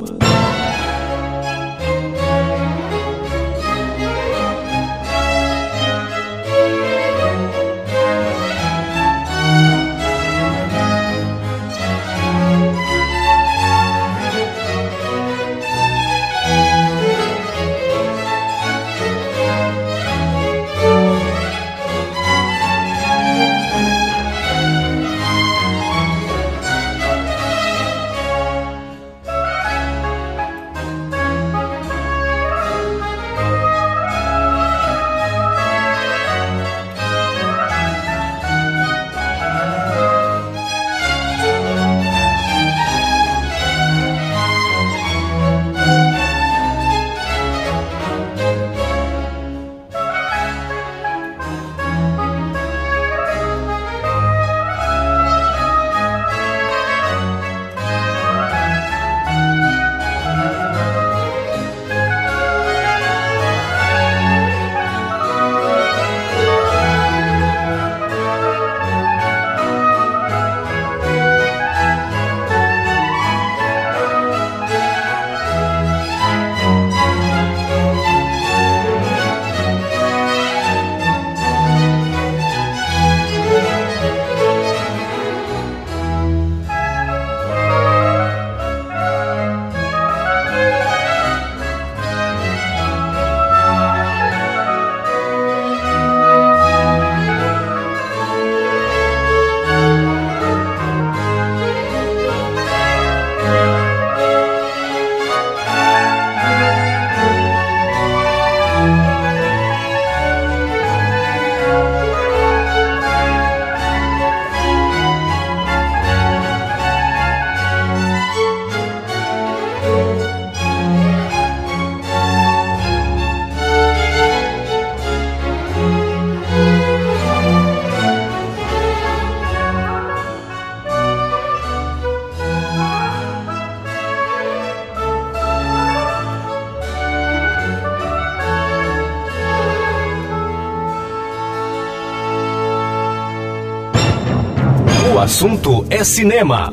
Assunto é cinema.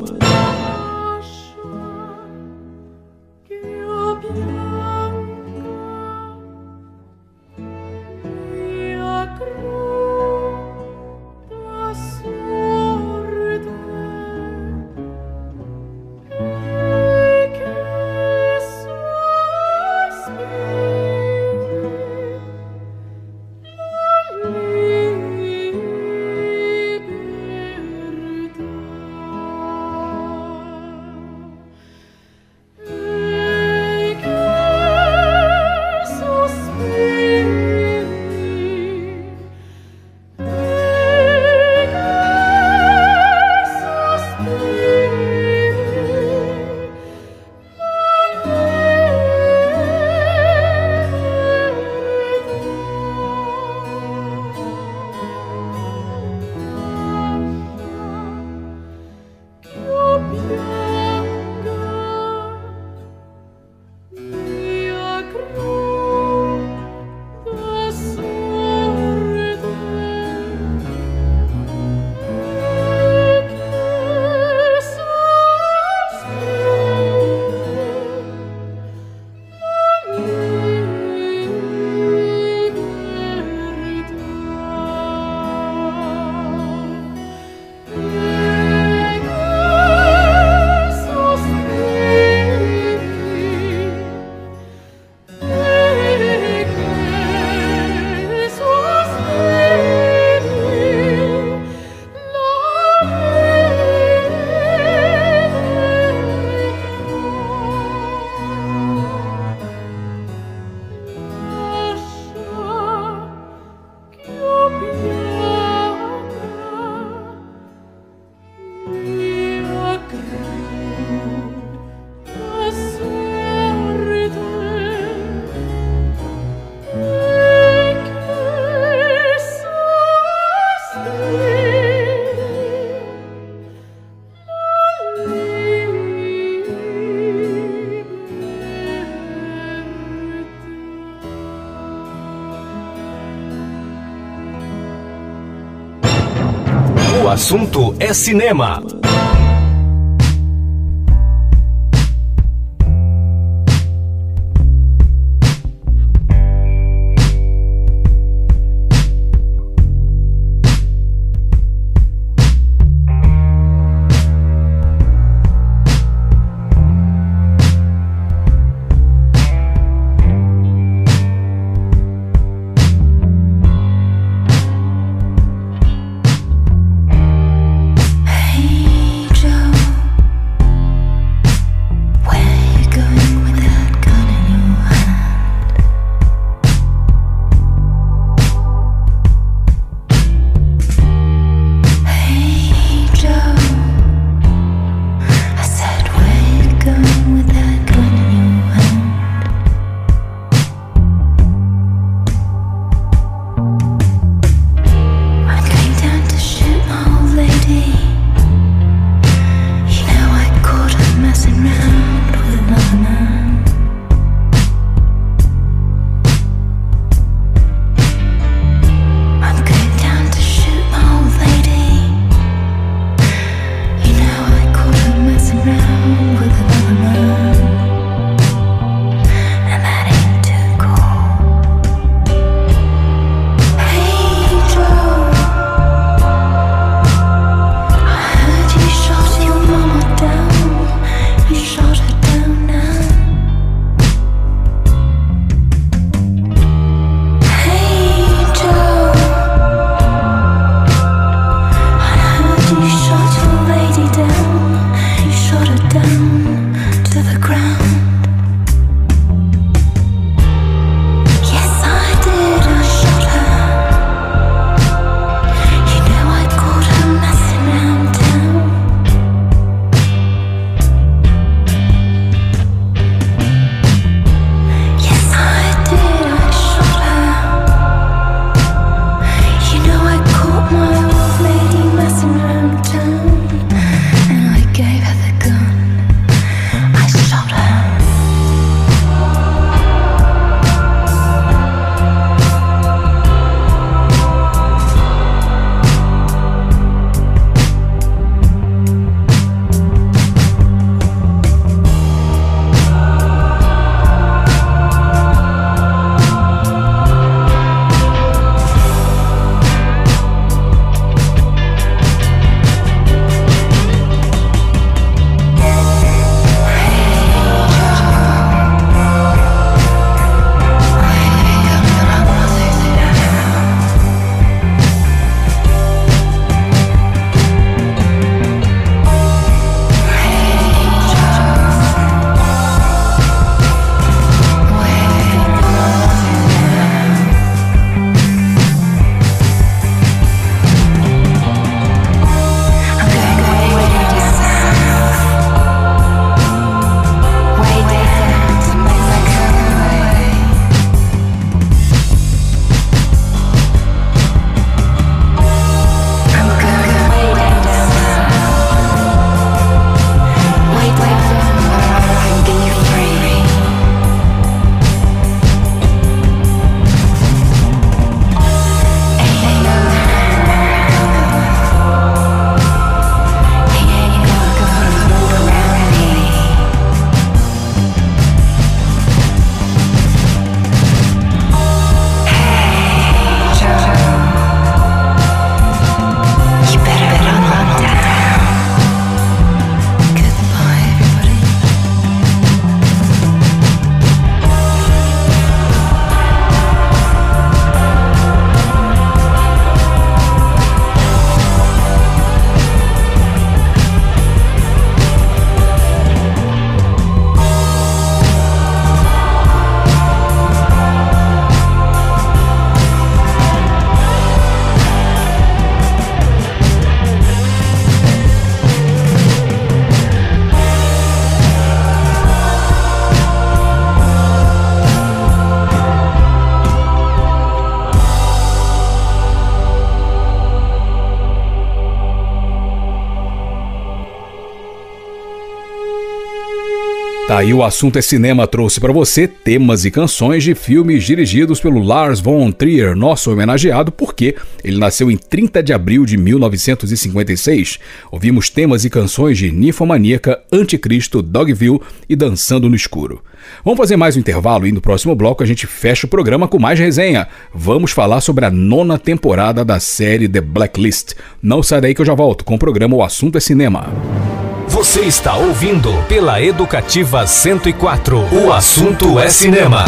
É cinema. Aí o assunto é cinema trouxe para você temas e canções de filmes dirigidos pelo Lars von Trier, nosso homenageado porque ele nasceu em 30 de abril de 1956. Ouvimos temas e canções de Ninfomaníaca, Anticristo, Dogville e Dançando no Escuro. Vamos fazer mais um intervalo e no próximo bloco a gente fecha o programa com mais resenha. Vamos falar sobre a nona temporada da série The Blacklist. Não sai daí que eu já volto com o programa O Assunto é Cinema. Você está ouvindo pela Educativa 104. O assunto é cinema.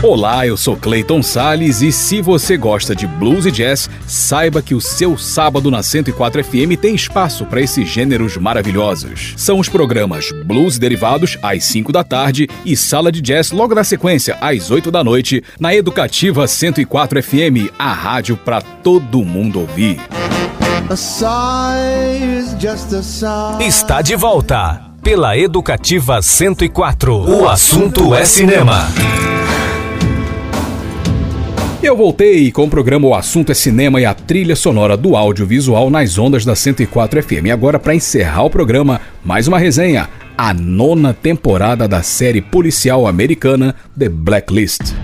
Olá, eu sou Clayton Sales e se você gosta de blues e jazz, saiba que o seu sábado na 104 FM tem espaço para esses gêneros maravilhosos. São os programas Blues Derivados às 5 da tarde e Sala de Jazz logo na sequência às 8 da noite na Educativa 104 FM, a rádio para todo mundo ouvir. Está de volta pela Educativa 104. O assunto é cinema. Eu voltei com o programa O Assunto é Cinema e a trilha sonora do audiovisual nas ondas da 104 FM. E agora, para encerrar o programa, mais uma resenha: a nona temporada da série policial americana The Blacklist.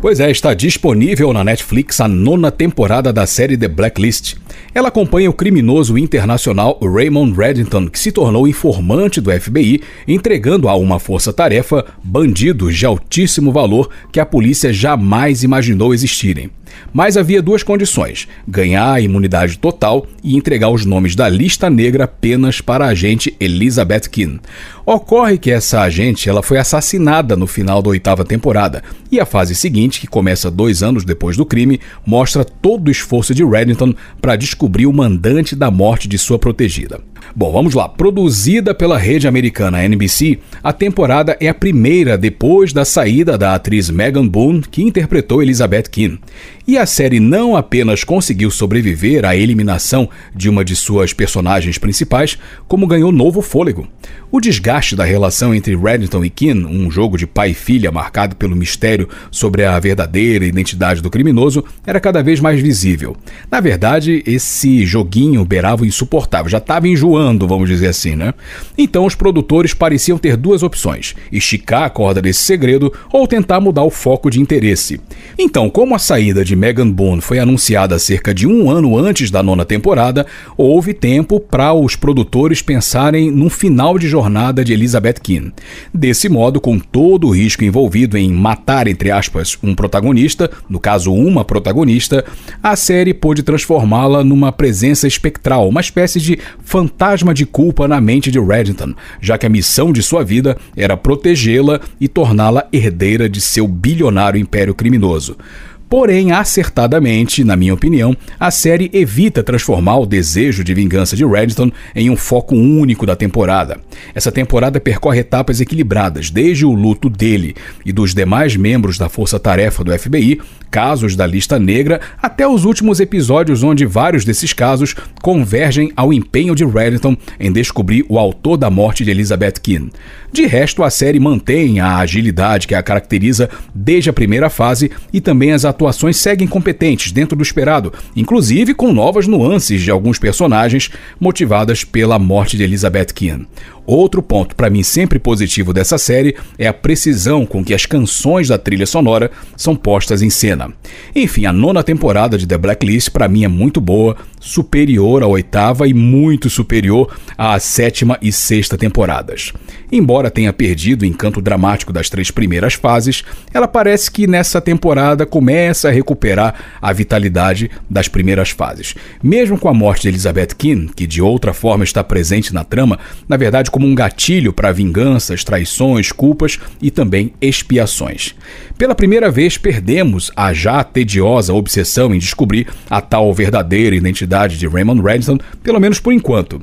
Pois é, está disponível na Netflix a nona temporada da série The Blacklist. Ela acompanha o criminoso internacional Raymond Reddington, que se tornou informante do FBI, entregando a uma força-tarefa bandidos de altíssimo valor que a polícia jamais imaginou existirem. Mas havia duas condições: ganhar a imunidade total e entregar os nomes da lista negra apenas para a agente Elizabeth Keane. Ocorre que essa agente ela foi assassinada no final da oitava temporada, e a fase seguinte, que começa dois anos depois do crime, mostra todo o esforço de Reddington para descobrir o mandante da morte de sua protegida. Bom, vamos lá. Produzida pela rede americana NBC, a temporada é a primeira depois da saída da atriz Megan Boone, que interpretou Elizabeth Keane. E a série não apenas conseguiu sobreviver à eliminação de uma de suas personagens principais, como ganhou novo fôlego. O desgaste da relação entre Reddington e Keane, um jogo de pai e filha marcado pelo mistério sobre a verdadeira identidade do criminoso, era cada vez mais visível. Na verdade, esse joguinho beirava o insuportável, já estava enjoando, vamos dizer assim, né? Então os produtores pareciam ter duas opções: esticar a corda desse segredo ou tentar mudar o foco de interesse. Então, como a saída de Megan Boone foi anunciada cerca de um ano antes da nona temporada, houve tempo para os produtores pensarem num final de jornada de Elizabeth Keane. Desse modo, com todo o risco envolvido em matar, entre aspas, um protagonista, no caso uma protagonista, a série pôde transformá-la numa presença espectral, uma espécie de fantasma de culpa na mente de Reddington, já que a missão de sua vida era protegê-la e torná-la herdeira de seu bilionário império criminoso. Porém, acertadamente, na minha opinião, a série evita transformar o desejo de vingança de Reddington em um foco único da temporada. Essa temporada percorre etapas equilibradas, desde o luto dele e dos demais membros da força-tarefa do FBI, casos da lista negra, até os últimos episódios onde vários desses casos convergem ao empenho de Reddington em descobrir o autor da morte de Elizabeth Keane. De resto, a série mantém a agilidade que a caracteriza desde a primeira fase e também as seguem competentes dentro do esperado, inclusive com novas nuances de alguns personagens motivadas pela morte de Elizabeth Keane. Outro ponto para mim sempre positivo dessa série é a precisão com que as canções da trilha sonora são postas em cena. Enfim, a nona temporada de The Blacklist para mim é muito boa, superior à oitava e muito superior à sétima e sexta temporadas. Embora tenha perdido o encanto dramático das três primeiras fases, ela parece que nessa temporada começa a recuperar a vitalidade das primeiras fases. Mesmo com a morte de Elizabeth Keane, que de outra forma está presente na trama, na verdade como um gatilho para vinganças, traições, culpas e também expiações. Pela primeira vez, perdemos a já tediosa obsessão em descobrir a tal verdadeira identidade de Raymond Reddington, pelo menos por enquanto.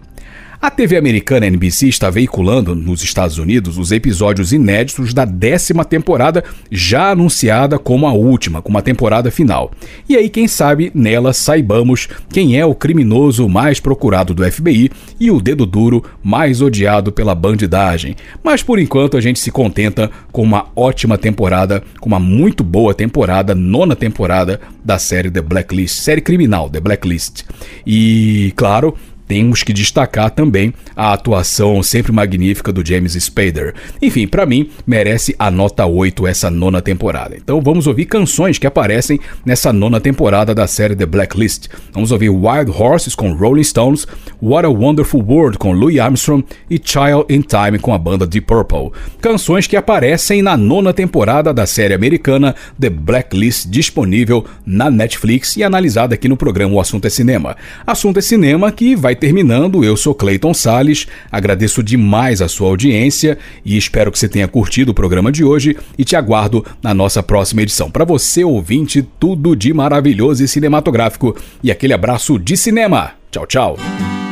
A TV americana NBC está veiculando nos Estados Unidos os episódios inéditos da décima temporada, já anunciada como a última, como a temporada final. E aí, quem sabe, nela saibamos quem é o criminoso mais procurado do FBI e o dedo duro mais odiado pela bandidagem. Mas por enquanto a gente se contenta com uma ótima temporada, com uma muito boa temporada, nona temporada da série The Blacklist, série criminal The Blacklist. E, claro, temos que destacar também a atuação sempre magnífica do James Spader. Enfim, para mim, merece a nota 8 essa nona temporada. Então vamos ouvir canções que aparecem nessa nona temporada da série The Blacklist. Vamos ouvir Wild Horses com Rolling Stones, What a Wonderful World com Louis Armstrong e Child in Time com a banda Deep Purple. Canções que aparecem na nona temporada da série americana The Blacklist, disponível na Netflix e analisada aqui no programa O Assunto é Cinema. Assunto é Cinema que vai terminando. Eu sou Clayton Sales, agradeço demais a sua audiência e espero que você tenha curtido o programa de hoje e te aguardo na nossa próxima edição. Para você, ouvinte, tudo de maravilhoso e cinematográfico e aquele abraço de cinema. Tchau, tchau.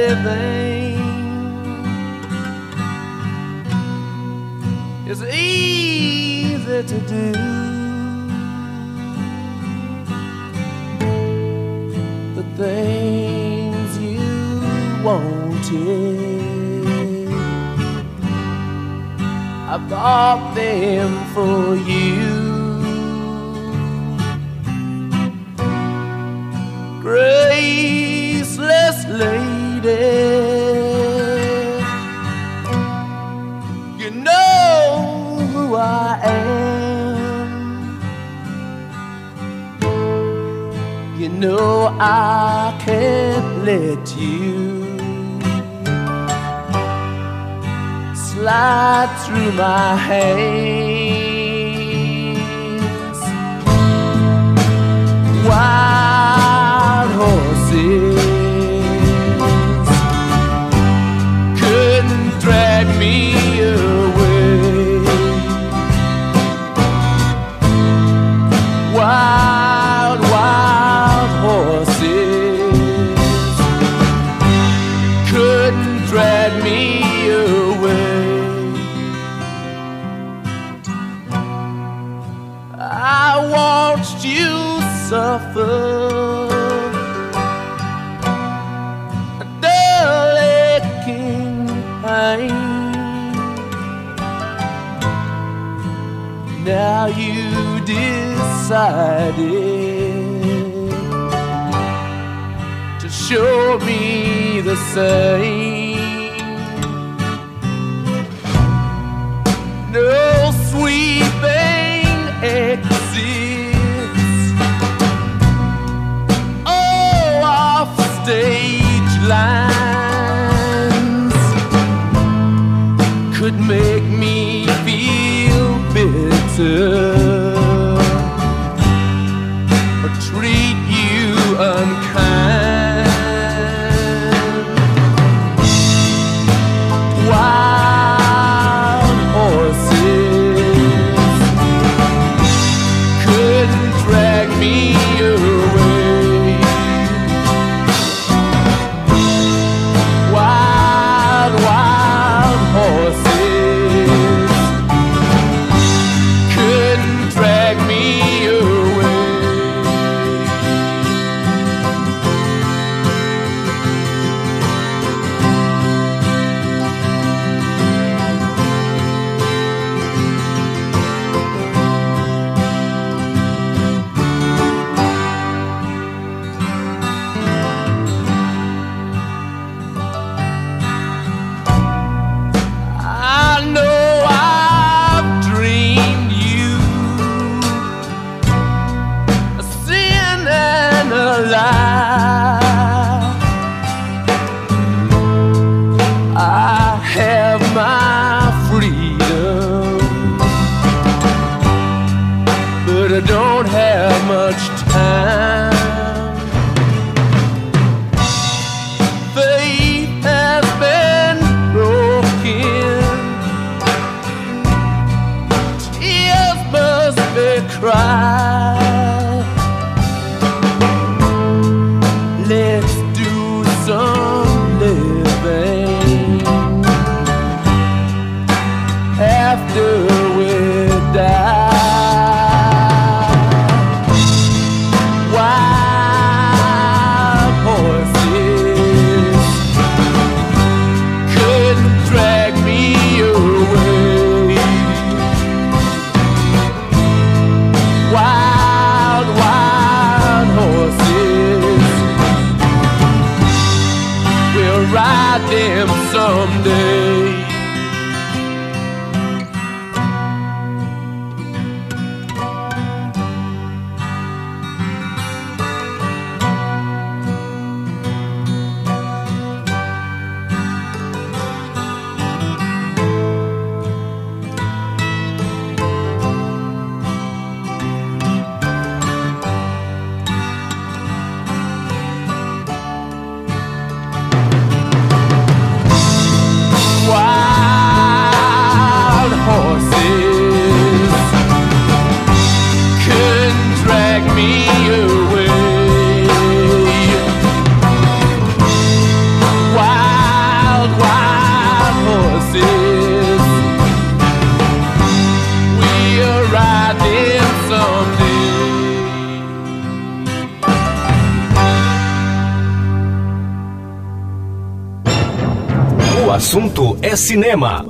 living is easy to do. The things you wanted, I bought them for you. but I don't have much time. Cinema.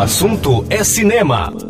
assunto é cinema.